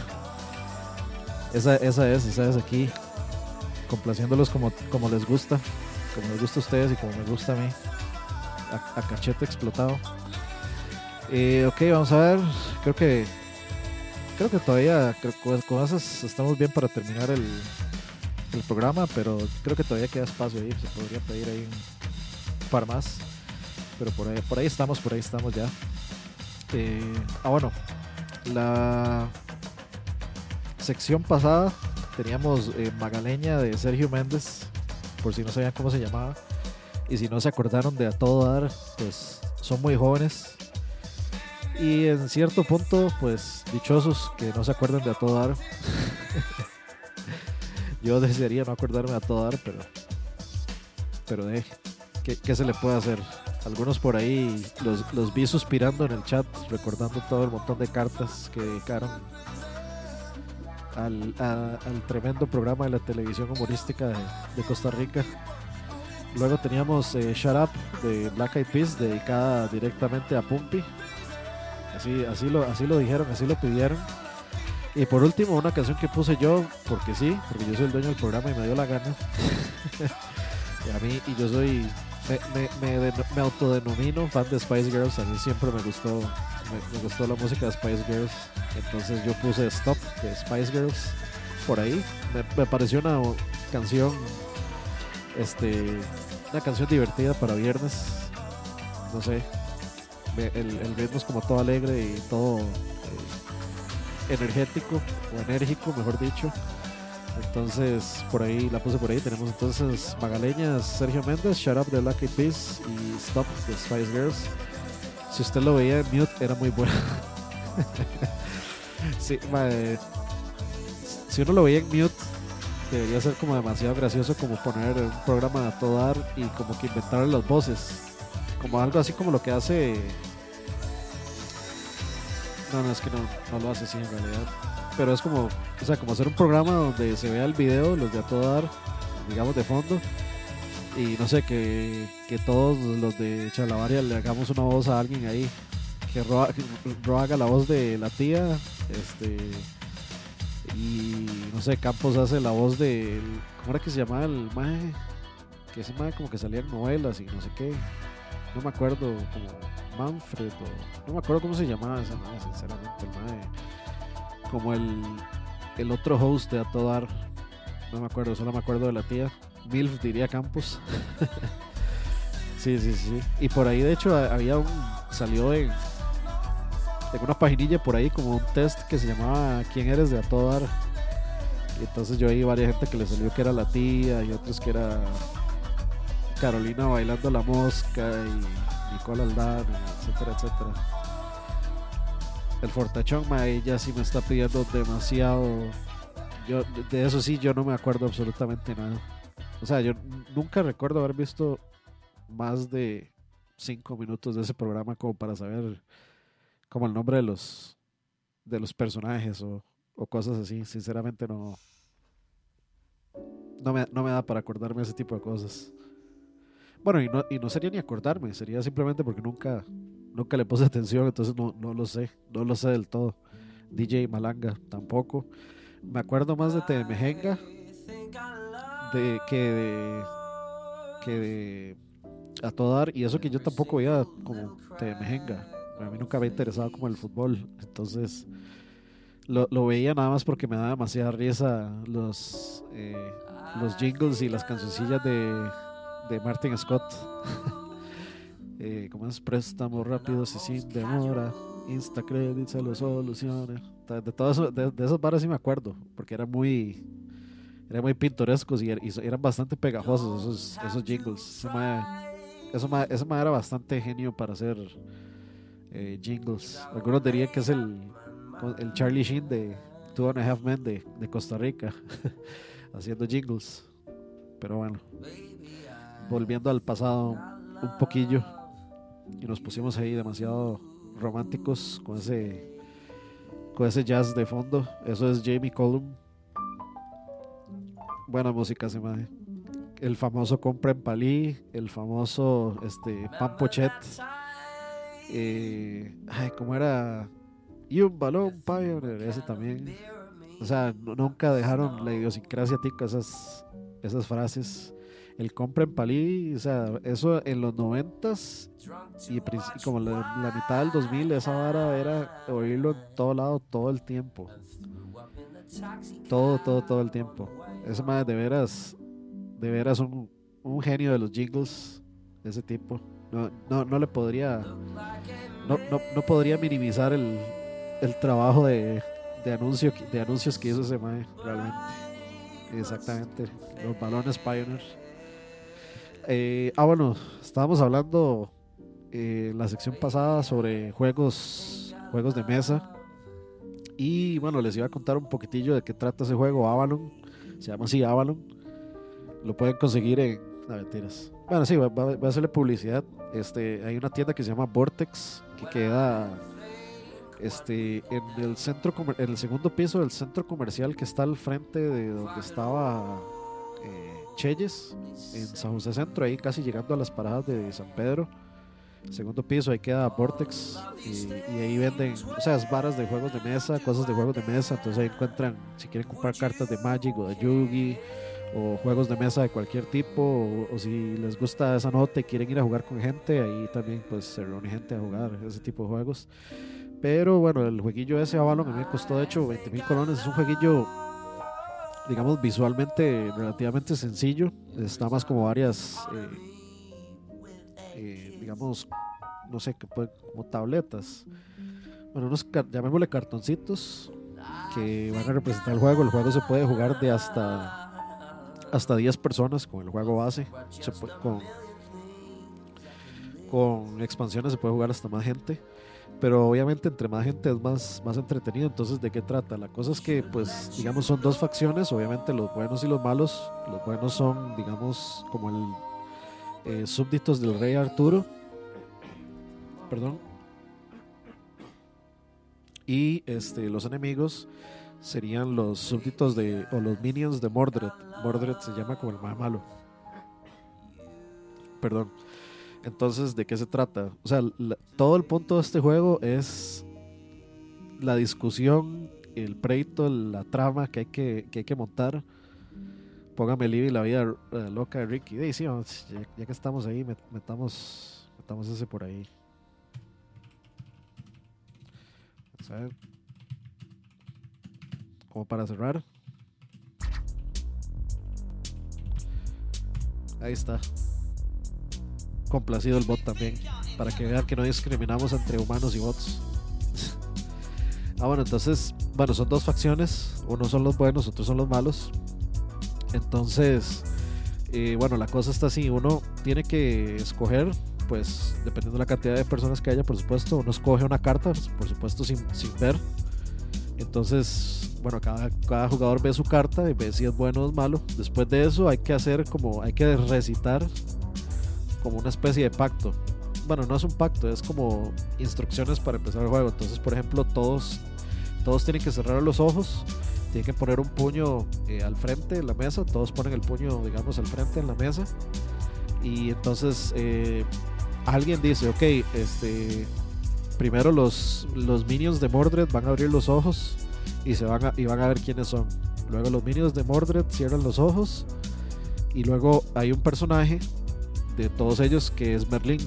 Esa, esa es, esa es aquí. Complaciéndolos como, como les gusta. Como les gusta a ustedes y como me gusta a mí. A, a cachete explotado. Eh, ok, vamos a ver. Creo que creo que todavía creo con esas estamos bien para terminar el, el programa, pero creo que todavía queda espacio ahí, se podría pedir ahí un par más. Pero por ahí, por ahí estamos, por ahí estamos ya. Eh, ah, bueno, la sección pasada teníamos eh, Magaleña de Sergio Méndez, por si no sabían cómo se llamaba. Y si no se acordaron de A Todo Dar, pues son muy jóvenes. Y en cierto punto, pues dichosos que no se acuerden de a todo dar. Yo desearía no acordarme de a todo dar, pero. Pero de. ¿qué, qué se le puede hacer? Algunos por ahí los, los vi suspirando en el chat, recordando todo el montón de cartas que dedicaron al, al tremendo programa de la televisión humorística de, de Costa Rica. Luego teníamos eh, Shut Up de Black Eyed Peas, dedicada directamente a Pumpy. Así, así, lo, así lo dijeron, así lo pidieron. Y por último, una canción que puse yo, porque sí, porque yo soy el dueño del programa y me dio la gana. y a mí, y yo soy, me, me, me, me autodenomino fan de Spice Girls. A mí siempre me gustó, me, gustó la música de Spice Girls. Entonces yo puse Stop de Spice Girls por ahí. Me, pareció una canción, este, una canción divertida para viernes. No sé, el, el ritmo es como todo alegre y todo eh, energético o enérgico, mejor dicho. Entonces, por ahí la puse por ahí. Tenemos entonces Magaleñas, Sergio Méndez, Shut Up de Lucky Peace y Stop de Spice Girls. Si usted lo veía en mute, era muy bueno. sí, mae, si uno lo veía en mute, debería ser como demasiado gracioso como poner un programa a todo dar y como que inventar las voces como algo así como lo que hace. No, no, es que no, no lo hace así en realidad. Pero es como, o sea, como hacer un programa donde se vea el video, los de a todo dar, digamos de fondo. Y no sé, que, que todos los de Chalabaria le hagamos una voz a alguien ahí. Que Ro, haga la voz de la tía. Este. Y no sé, Campos hace la voz de. ¿Cómo era que se llamaba el mae? Que ese mae como que salía en novelas y no sé qué. No me acuerdo, como Manfred, o no me acuerdo cómo se llamaba ese mae, sinceramente, el mae, como el, el otro host de A Todo Dar, no me acuerdo, solo me acuerdo de la tía, Milf diría Campos. sí, sí, sí. Y por ahí, de hecho, había un, salió en, en una paginilla por ahí como un test que se llamaba ¿Quién eres de A Todo Dar? Y entonces yo ahí varias gente que le salió que era la tía y otros que era Carolina bailando la mosca y Nicole Aldana, etcétera, etcétera. El fortachón, ma, ella sí me está pidiendo demasiado. Yo, de eso sí, yo no me acuerdo absolutamente nada. O sea, yo nunca recuerdo haber visto más de cinco minutos de ese programa como para saber como el nombre de los de los personajes o, o cosas así. Sinceramente no no me, no me da para acordarme ese tipo de cosas. Bueno, y no, y no sería ni acordarme, sería simplemente porque nunca, nunca le puse atención, entonces no, no lo sé, no lo sé del todo. DJ Malanga tampoco. Me acuerdo más de Temejenga de, que de que de a todo dar, y eso que yo tampoco veía como Temejenga. A mí nunca me ha interesado como el fútbol, entonces lo, lo veía nada más porque me daba demasiada risa los, eh, los jingles y las cancioncillas de, de Martin Scott. eh, como es préstamo rápido y sin demora, Insta Credit se lo soluciona. De todo eso, de, de esas barras sí me acuerdo, porque eran muy, eran muy pintorescos y, er- eran bastante pegajosos esos, esos jingles. Eso mae- ese mae era bastante genio para hacer eh, jingles. Algunos dirían que es el, el Charlie Sheen de Two and a Half Men de, de Costa Rica, haciendo jingles. Pero bueno, volviendo al pasado un poquillo, y nos pusimos ahí demasiado románticos con ese, con ese jazz de fondo. Eso es Jamie Cullum. Buena música, se me El famoso Compra en Palí, el famoso este, Pan Pochet. Eh, ay, ¿cómo era? Y un balón Pioneer, ese también. O sea, nu- nunca dejaron la idiosincrasia tica esas, esas frases. El compra en palí, o sea, eso en los noventas y y como la, mitad del 2000, esa vara era oírlo en todo lado todo el tiempo. Todo, todo, todo el tiempo. Ese más de veras, de veras un, un genio de los jingles, ese tipo. No, no, no le podría, no, no, no podría minimizar el, el trabajo de, de, anuncio, de anuncios que hizo ese mae, realmente. Exactamente, los balones Pioneer. Eh, ah, bueno, estábamos hablando eh, en la sección pasada sobre juegos, juegos de mesa. Y bueno, les iba a contar un poquitillo de qué trata ese juego, Avalon. Se llama así Avalon. Lo pueden conseguir en. No, mentiras. Bueno, sí, voy a hacerle publicidad. Este, hay una tienda que se llama Vortex, que queda este, en el centro el segundo piso del centro comercial que está al frente de donde estaba eh, Cheyes, en San José Centro, ahí casi llegando a las paradas de San Pedro. Segundo piso, ahí queda Vortex y, ahí venden, o sea, varas de juegos de mesa, cosas de juegos de mesa. Entonces ahí encuentran, si quieren comprar cartas de Magic o de Yugi o juegos de mesa de cualquier tipo, o, o si les gusta esa nota y quieren ir a jugar con gente, ahí también pues se reúne gente a jugar ese tipo de juegos. Pero bueno, el jueguillo ese Avalon a mí me costó de hecho 20 mil colones. Es un jueguillo, digamos, visualmente relativamente sencillo. Está más como varias, eh, eh, digamos, no sé, que como tabletas. Bueno, unos, llamémosle cartoncitos que van a representar el juego. El juego se puede jugar de hasta hasta 10 personas con el juego base. Se puede- con, con expansiones se puede jugar hasta más gente. Pero obviamente entre más gente es más, más entretenido. Entonces, ¿de qué trata? La cosa es que, pues, digamos, son dos facciones. Obviamente los buenos y los malos. Los buenos son, digamos, como el eh, súbditos del rey Arturo. Perdón. Y este, los enemigos serían los súbditos de, o los minions de Mordred. Mordred se llama como el más malo. Perdón. Entonces, ¿de qué se trata? O sea, todo el punto de este juego es la discusión, el pleito, la trama que hay que, que, hay que montar. Póngame el y la vida eh, loca de Ricky. Sí, sí, vamos, ya, que estamos ahí, met- metamos, Metamos ese por ahí. Vamos. Como para cerrar. Ahí está. Complacido el bot también. Para que vean que no discriminamos entre humanos y bots. ah, bueno, entonces, bueno, son dos facciones. Unos son los buenos, otros son los malos. Entonces, eh, bueno, la cosa está así. Uno tiene que escoger, pues, dependiendo de la cantidad de personas que haya, por supuesto. Uno escoge una carta, por supuesto, sin, sin ver. Entonces, bueno, cada, cada jugador ve su carta y ve si es bueno o es malo. Después de eso hay que hacer como, hay que recitar como una especie de pacto. Bueno, no es un pacto, es como instrucciones para empezar el juego. Entonces, por ejemplo, todos, todos tienen que cerrar los ojos, tienen que poner un puño eh, al frente de la mesa, todos ponen el puño, digamos, al frente en la mesa. Y entonces eh, alguien dice, ok, este, primero los, los minions de Mordred van a abrir los ojos y, se van a, y van a ver quiénes son. Luego los minions de Mordred cierran los ojos y luego hay un personaje de todos ellos que es Merlin.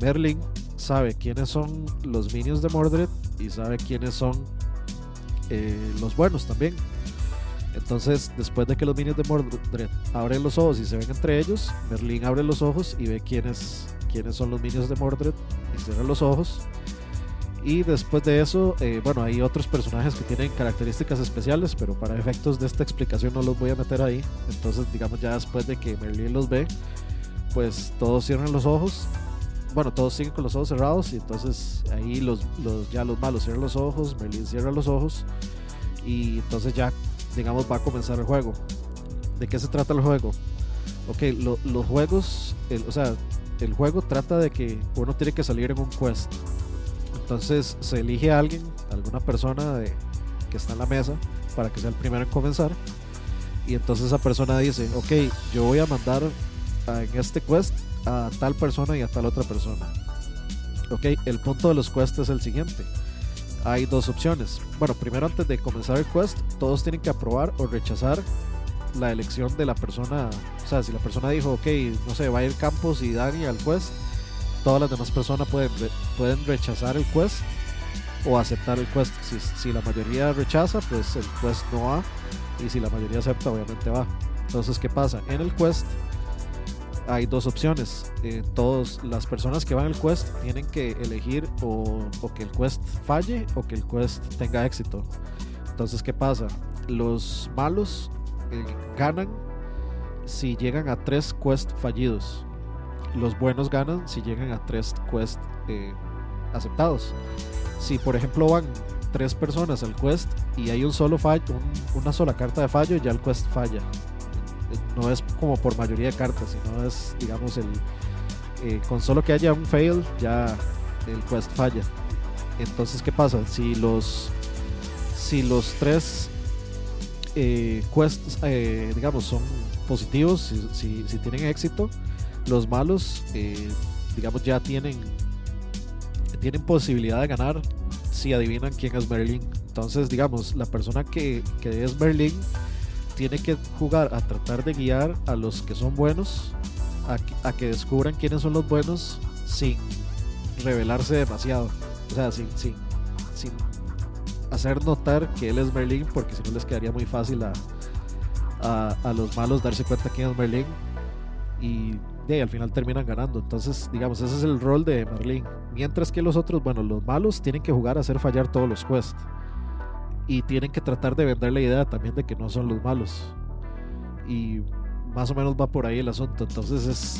Merlin sabe quiénes son los minions de Mordred y sabe quiénes son eh, los buenos también. Entonces, después de que los minions de Mordred abren los ojos y se ven entre ellos, Merlin abre los ojos y ve quiénes, quiénes son los minions de Mordred y cierra los ojos. Y después de eso, eh, bueno, hay otros personajes que tienen características especiales, pero para efectos de esta explicación no los voy a meter ahí. Entonces, digamos, ya después de que Merlin los ve, pues todos cierran los ojos. Bueno, todos siguen con los ojos cerrados y entonces ahí los, los, ya los malos cierran los ojos, Merlin cierra los ojos y entonces ya, digamos, va a comenzar el juego. ¿De qué se trata el juego? Ok, lo- los juegos, el- o sea, el juego trata de que uno tiene que salir en un quest. Entonces se elige a alguien, alguna persona que está en la mesa para que sea el primero en comenzar. Y entonces esa persona dice, ok, yo voy a mandar en este quest a tal persona y a tal otra persona. Ok, el punto de los quests es el siguiente. Hay dos opciones. Bueno, primero antes de comenzar el quest, todos tienen que aprobar o rechazar la elección de la persona. O sea, si la persona dijo, ok, no sé, va a ir Campos y Dani al quest, todas las demás personas pueden, pueden rechazar el quest o aceptar el quest. Si, si la mayoría rechaza, pues el quest no va. Y si la mayoría acepta, obviamente va. Entonces, ¿qué pasa? En el quest hay dos opciones. Eh, todos las personas que van al quest tienen que elegir o, que el quest falle o que el quest tenga éxito. Entonces, ¿qué pasa? Los malos eh, ganan si llegan a tres quests fallidos. Los buenos ganan si llegan a tres quests eh, aceptados. Si, por ejemplo, van tres personas al quest y hay un solo fallo, un- una sola carta de fallo, ya el quest falla. No es como por mayoría de cartas, sino es, digamos, el eh, con solo que haya un fail, ya el quest falla. Entonces, ¿qué pasa? Si los si los tres eh, quests, eh, digamos, son positivos, si, si- si tienen éxito, los malos, eh, digamos, ya tienen tienen posibilidad de ganar si adivinan quién es Merlin. Entonces, digamos, la persona que, que es Merlin tiene que jugar a tratar de guiar a los que son buenos a, que- descubran quiénes son los buenos sin revelarse demasiado. O sea, sin, sin, sin hacer notar que él es Merlin, porque si no les quedaría muy fácil a, a, los malos darse cuenta quién es Merlin y de al final terminan ganando. Entonces, digamos, ese es el rol de Merlin. Mientras que los otros, bueno, los malos tienen que jugar a hacer fallar todos los quests y tienen que tratar de vender la idea también de que no son los malos. Y más o menos va por ahí el asunto. Entonces es,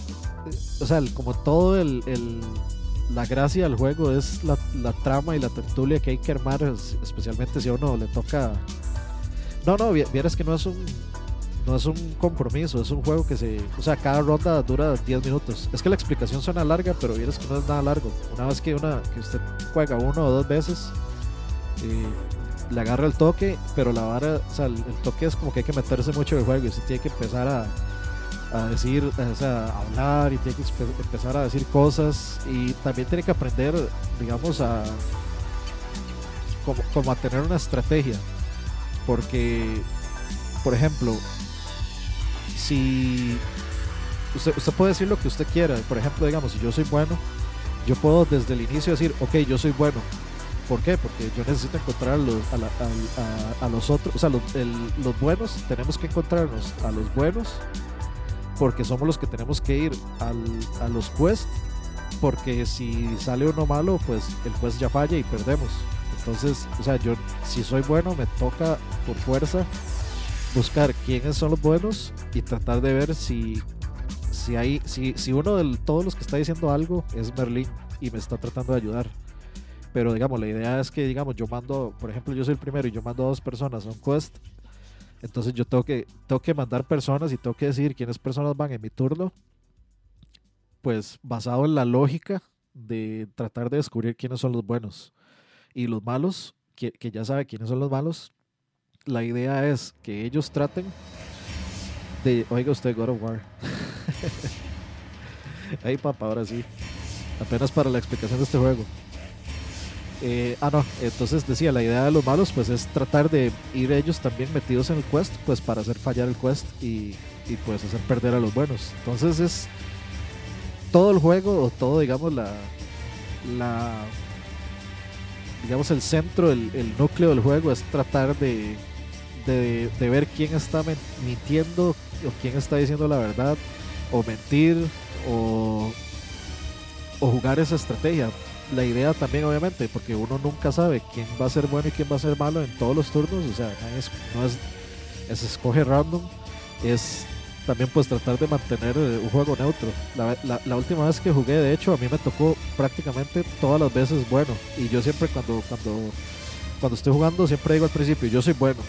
eh, o sea, como todo el, la gracia del juego es la, trama y la tertulia que hay que armar, es- especialmente si a uno le toca... No, no, vi- vieras que no es un no es un compromiso, es un juego que se, o sea, cada ronda dura 10 minutos. Es que la explicación suena larga, pero vieras que no es nada largo. Una vez que una que usted juega uno o dos veces, eh, le agarra el toque, pero la vara, o sea, el, toque es como que hay que meterse mucho en el juego y usted tiene que empezar a, a decir, o sea, a hablar y tiene que empezar a decir cosas y también tiene que aprender, digamos, a como, como a tener una estrategia. Porque, por ejemplo, si usted, usted puede decir lo que usted quiera, por ejemplo, digamos, si yo soy bueno yo puedo desde el inicio decir, ok, yo soy bueno. ¿Por qué? Porque yo necesito encontrar a los, a, la- a- los otros, o sea, los, buenos, tenemos que encontrarnos a los buenos, porque somos los que tenemos que ir al- a los quests, porque si sale uno malo, pues el quest ya falla y perdemos. Entonces, o sea, yo si soy bueno, me toca por fuerza buscar quiénes son los buenos y tratar de ver si si hay si, si uno de todos los que está diciendo algo es Merlin y me está tratando de ayudar. Pero digamos, la idea es que digamos, yo mando, por ejemplo, yo soy el primero y yo mando a dos personas a un quest. Entonces yo tengo que tengo que mandar personas y tengo que decir quiénes personas van en mi turno. Pues basado en la lógica de tratar de descubrir quiénes son los buenos y los malos, que, que ya sabe quiénes son los malos, la idea es que ellos traten de. Oiga usted, God of War. Ay, papá, ahora sí. Apenas para la explicación de este juego. Eh, ah, no. Entonces decía, la idea de los malos, pues es tratar de ir ellos también metidos en el quest, pues para hacer fallar el quest y, pues hacer perder a los buenos. Entonces es todo el juego, o todo, digamos, la. digamos, el centro, el, núcleo del juego es tratar de, ver quién está mintiendo o quién está diciendo la verdad, o mentir, o jugar esa estrategia. La idea también, obviamente, porque uno nunca sabe quién va a ser bueno y quién va a ser malo en todos los turnos, o sea, no es, no es, es escoge random, es también pues tratar de mantener eh, un juego neutro. La, la- última vez que jugué, de hecho, a mí me tocó prácticamente todas las veces bueno. Y yo siempre cuando, cuando, cuando estoy jugando, siempre digo al principio, yo soy bueno.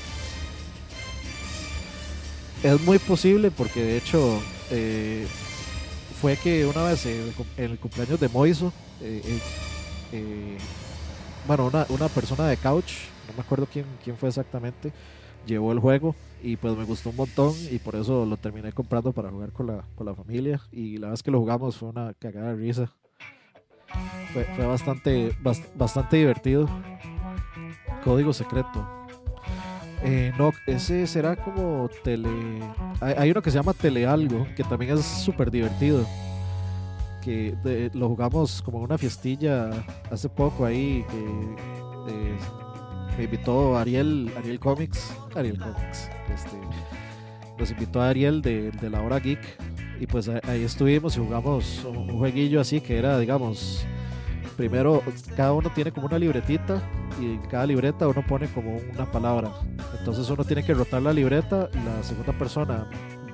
Es muy posible porque de hecho eh, fue que una vez en el cumpleaños de Moiso, eh, eh, bueno, una, persona de couch, no me acuerdo quién, quién fue exactamente, llevó el juego y pues me gustó un montón y por eso lo terminé comprando para jugar con la, con la familia y la vez que lo jugamos fue una cagada de risa. Fue, bastante, bast- bastante divertido. Código secreto. Eh, no, ese será como tele... Hay, hay uno que se llama Tele Algo, que también es súper divertido. Que lo jugamos como una fiestilla hace poco ahí, que eh, me invitó Ariel, Ariel Comics, Ariel Comics, este, nos invitó a Ariel de, de la hora geek y pues ahí estuvimos y jugamos un jueguillo así que era, digamos, primero cada uno tiene como una libretita y en cada libreta uno pone como una palabra. Entonces uno tiene que rotar la libreta, la segunda persona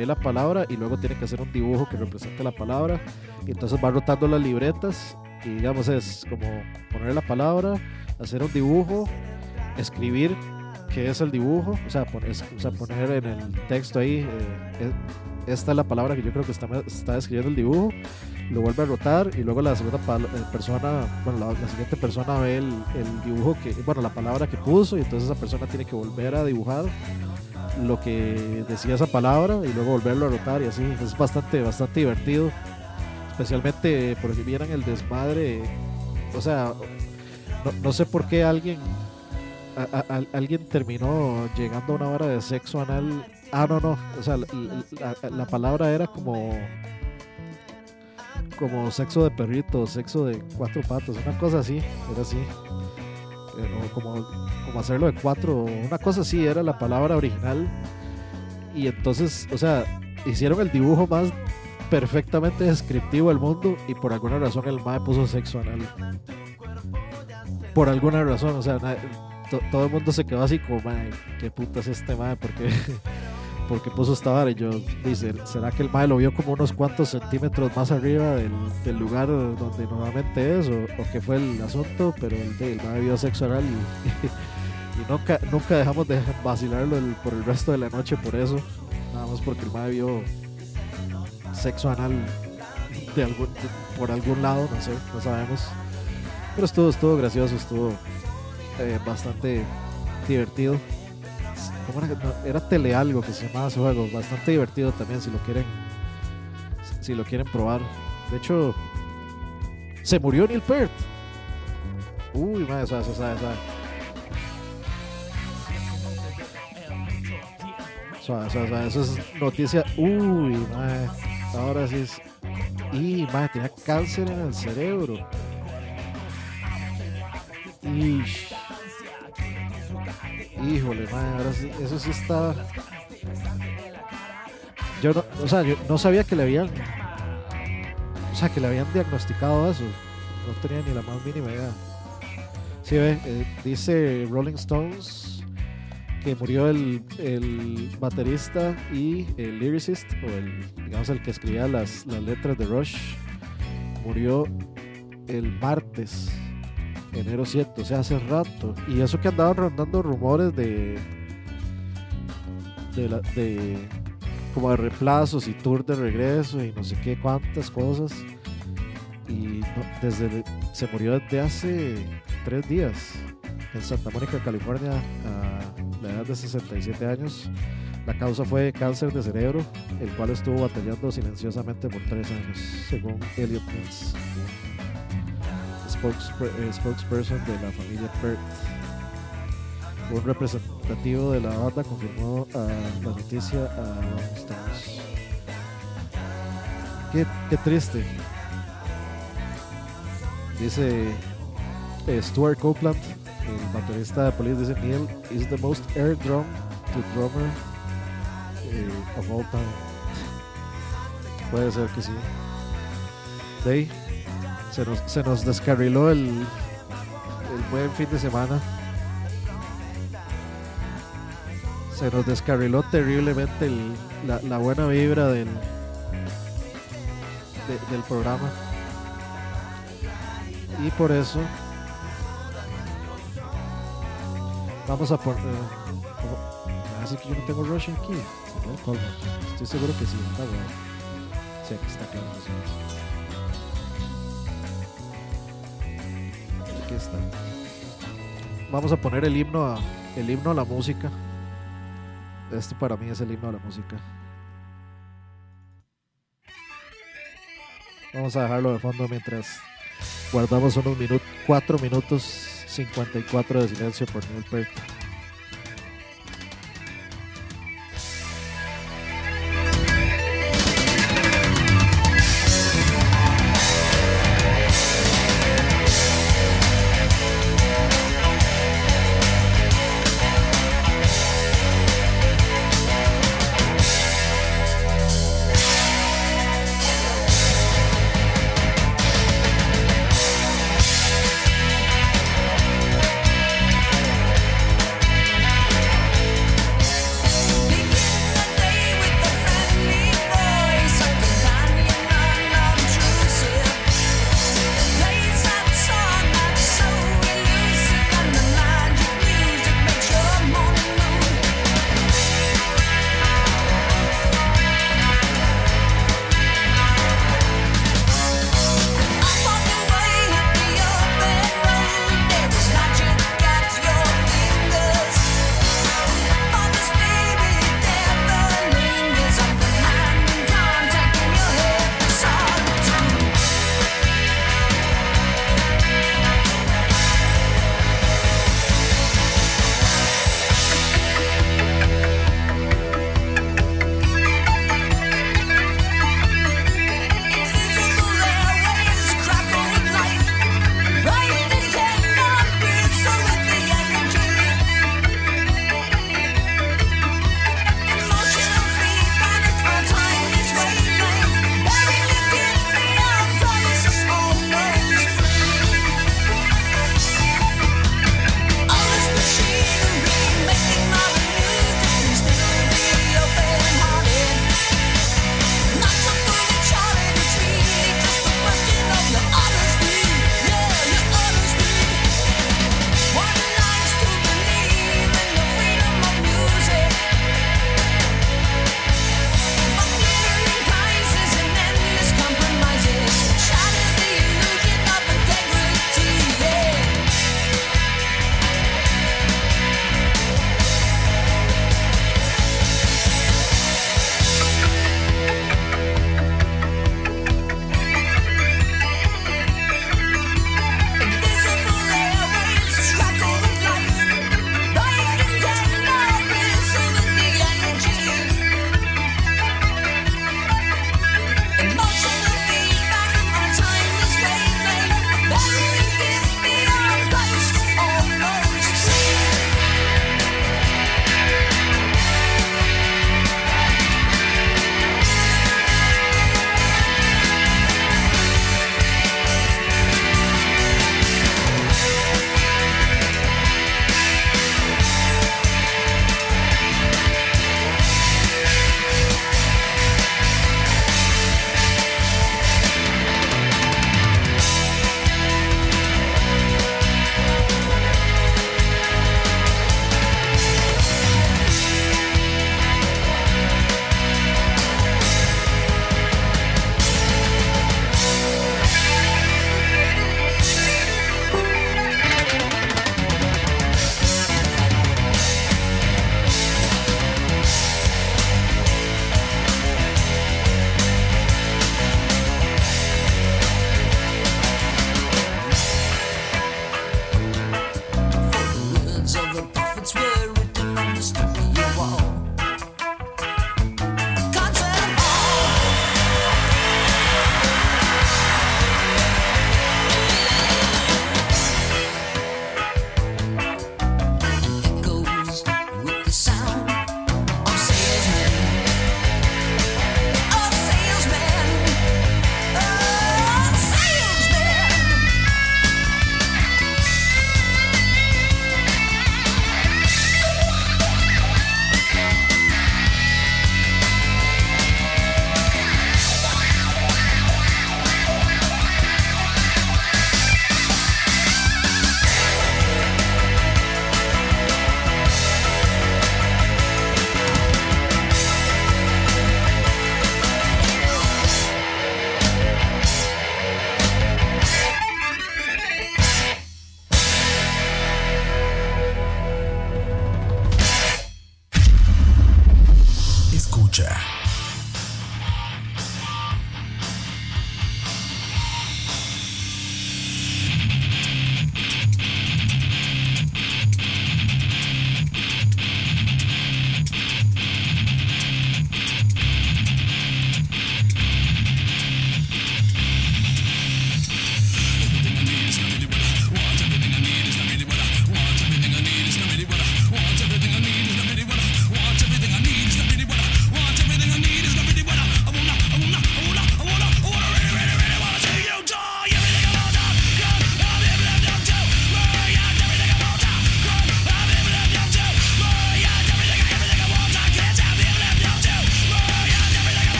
ve la palabra y luego tiene que hacer un dibujo que represente la palabra. Y entonces va rotando las libretas y digamos es como poner la palabra, hacer un dibujo, escribir qué es el dibujo, o sea, poner, o sea, poner en el texto ahí, eh, e- esta es la palabra que yo creo que está, está escribiendo el dibujo, lo vuelve a rotar y luego la segunda eh, persona, bueno, la, la siguiente persona ve el, el dibujo que, bueno, la palabra que puso y entonces esa persona tiene que volver a dibujar lo que decía esa palabra y luego volverlo a rotar y así, es bastante, bastante divertido, especialmente porque vieran el desmadre, o sea, no, no sé por qué alguien alguien terminó llegando a una hora de sexo anal. Ah, no, no. O sea, la, la- la palabra era como. Como sexo de perrito, sexo de cuatro patos, una cosa así. Era así. O como, como hacerlo de cuatro, una cosa así era la palabra original. Y entonces, o sea, hicieron el dibujo más perfectamente descriptivo del mundo y por alguna razón el MAE puso sexo anal. Por alguna razón, o sea, todo el mundo se quedó así como, mae, ¿qué puta es este mae? ¿Por qué, por qué puso esta vara? Y yo, dice, ¿será que el mae lo vio como unos cuantos centímetros más arriba del, lugar donde normalmente es? ¿O, o qué fue el asunto? Pero el, el mae vio sexo anal y, nunca, nunca dejamos de vacilarlo por el resto de la noche por eso. Nada más porque el mae vio sexo anal de algún, por algún lado, no sé, no sabemos. Pero estuvo, estuvo gracioso, estuvo eh, bastante divertido. ¿Cómo era? era Telealgo que se llamaba ese juego. Bastante divertido también si lo quieren si lo quieren probar. De hecho, se murió Neil Peart. Uy, madre, suave, suave. Suave, suave, suave. Eso es noticia. Uy, madre. Ahora sí es. Y, madre, tenía cáncer en el cerebro. Ish. Híjole, man, ahora sí, eso sí está. Yo no, o sea, yo no sabía que le habían. O sea, que le habían diagnosticado eso. No tenía ni la más mínima idea. Sí, ve, eh, dice Rolling Stones que murió el, el baterista y el lyricist, o el, digamos, el que escribía las, las letras de Rush, murió el martes, enero 7, o sea, hace rato. Y eso que andaban rondando rumores de. de, la- de como de reemplazos y tour de regreso y no sé qué cuántas cosas. Y no- desde se murió desde hace tres días en Santa Mónica, California, a la edad de 67 años. La causa fue cáncer de cerebro, el cual estuvo batallando silenciosamente por tres años, según Elliot Mills, eh, spokesperson de la familia Perth. Un representativo de la banda confirmó a la noticia a Rolling Stones. Qué, qué triste. Dice eh, Stuart Copeland, el baterista de Police, dice Neil is the most air drum to drummer eh, of all time. Puede ser que sí. Ahí, se nos, se nos descarriló el, el buen fin de semana. Se nos descarriló terriblemente el- la, la buena vibra del, de- del programa. Y por eso vamos a poner. Así que yo no tengo Rush aquí. Estoy seguro que sí. Está bueno. Sí, aquí está claro. Aquí está. Vamos a poner el himno a, el himno a la música. Este para mí es el himno a la música. Vamos a dejarlo de fondo mientras guardamos unos minutos, 4 minutos 54 de silencio por Neil Peart.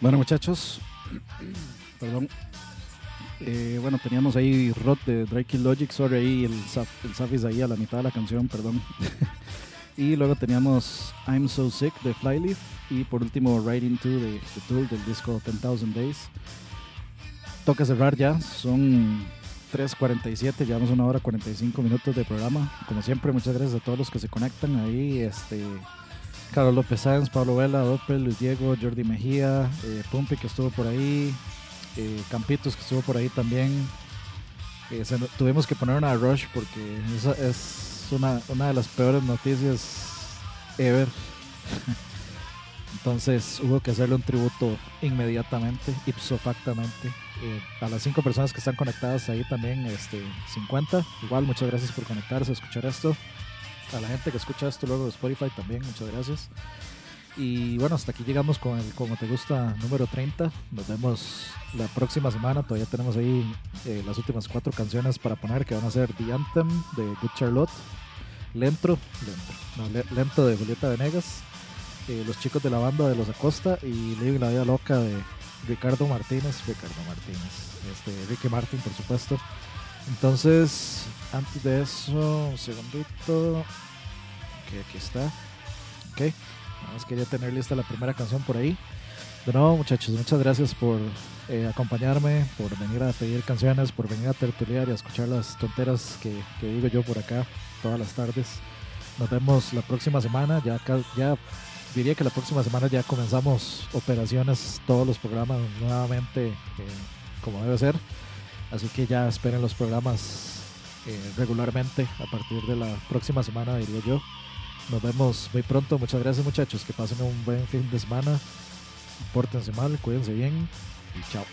Bueno, muchachos, perdón. Eh, bueno, teníamos ahí Rod de Drake Logic, sorry, ahí el, Saf- el Safis ahí a la mitad de la canción, perdón. y luego teníamos I'm So Sick de Flyleaf y por último Riding to de, de Tool del disco 10,000 Days. Toca cerrar ya, son 3.47, llevamos una hora 45 minutos de programa. Como siempre, muchas gracias a todos los que se conectan ahí. Este, Carlos López Sáenz, Pablo Vela, Doppel, Luis Diego, Jordi Mejía, eh, Pumpi que estuvo por ahí, eh, Campitos que estuvo por ahí también. Eh, se tuvimos que poner una rush porque esa es una, una de las peores noticias ever. Entonces hubo que hacerle un tributo inmediatamente, ipso factamente. Eh, a las cinco personas que están conectadas ahí también, este, 50. Igual, muchas gracias por conectarse, escuchar esto. A la gente que escucha esto luego de Spotify también, muchas gracias. Y bueno, hasta aquí llegamos con el Como Te Gusta número 30. Nos vemos la próxima semana. Todavía tenemos ahí eh, las últimas cuatro canciones para poner que van a ser The Anthem de Good Charlotte, Lento, Lento, no, Le- Lento de Julieta Venegas, eh, Los Chicos de la Banda de Los Acosta y Living la Vida Loca de Ricardo Martínez, Ricardo Martínez, este, Ricky Martin por supuesto. Entonces, antes de eso, un segundito. Que aquí está. Ok. Nada más quería tener lista la primera canción por ahí. De nuevo, muchachos, muchas gracias por eh, acompañarme, por venir a pedir canciones, por venir a tertuliar y a escuchar las tonteras que, que digo yo por acá todas las tardes. Nos vemos la próxima semana. Ya, ya diría que la próxima semana ya comenzamos operaciones, todos los programas nuevamente eh, como debe ser. Así que ya esperen los programas eh, regularmente a partir de la próxima semana, diría yo. Nos vemos muy pronto. Muchas gracias, muchachos. Que pasen un buen fin de semana. Pórtense mal, cuídense bien y chao.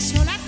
sola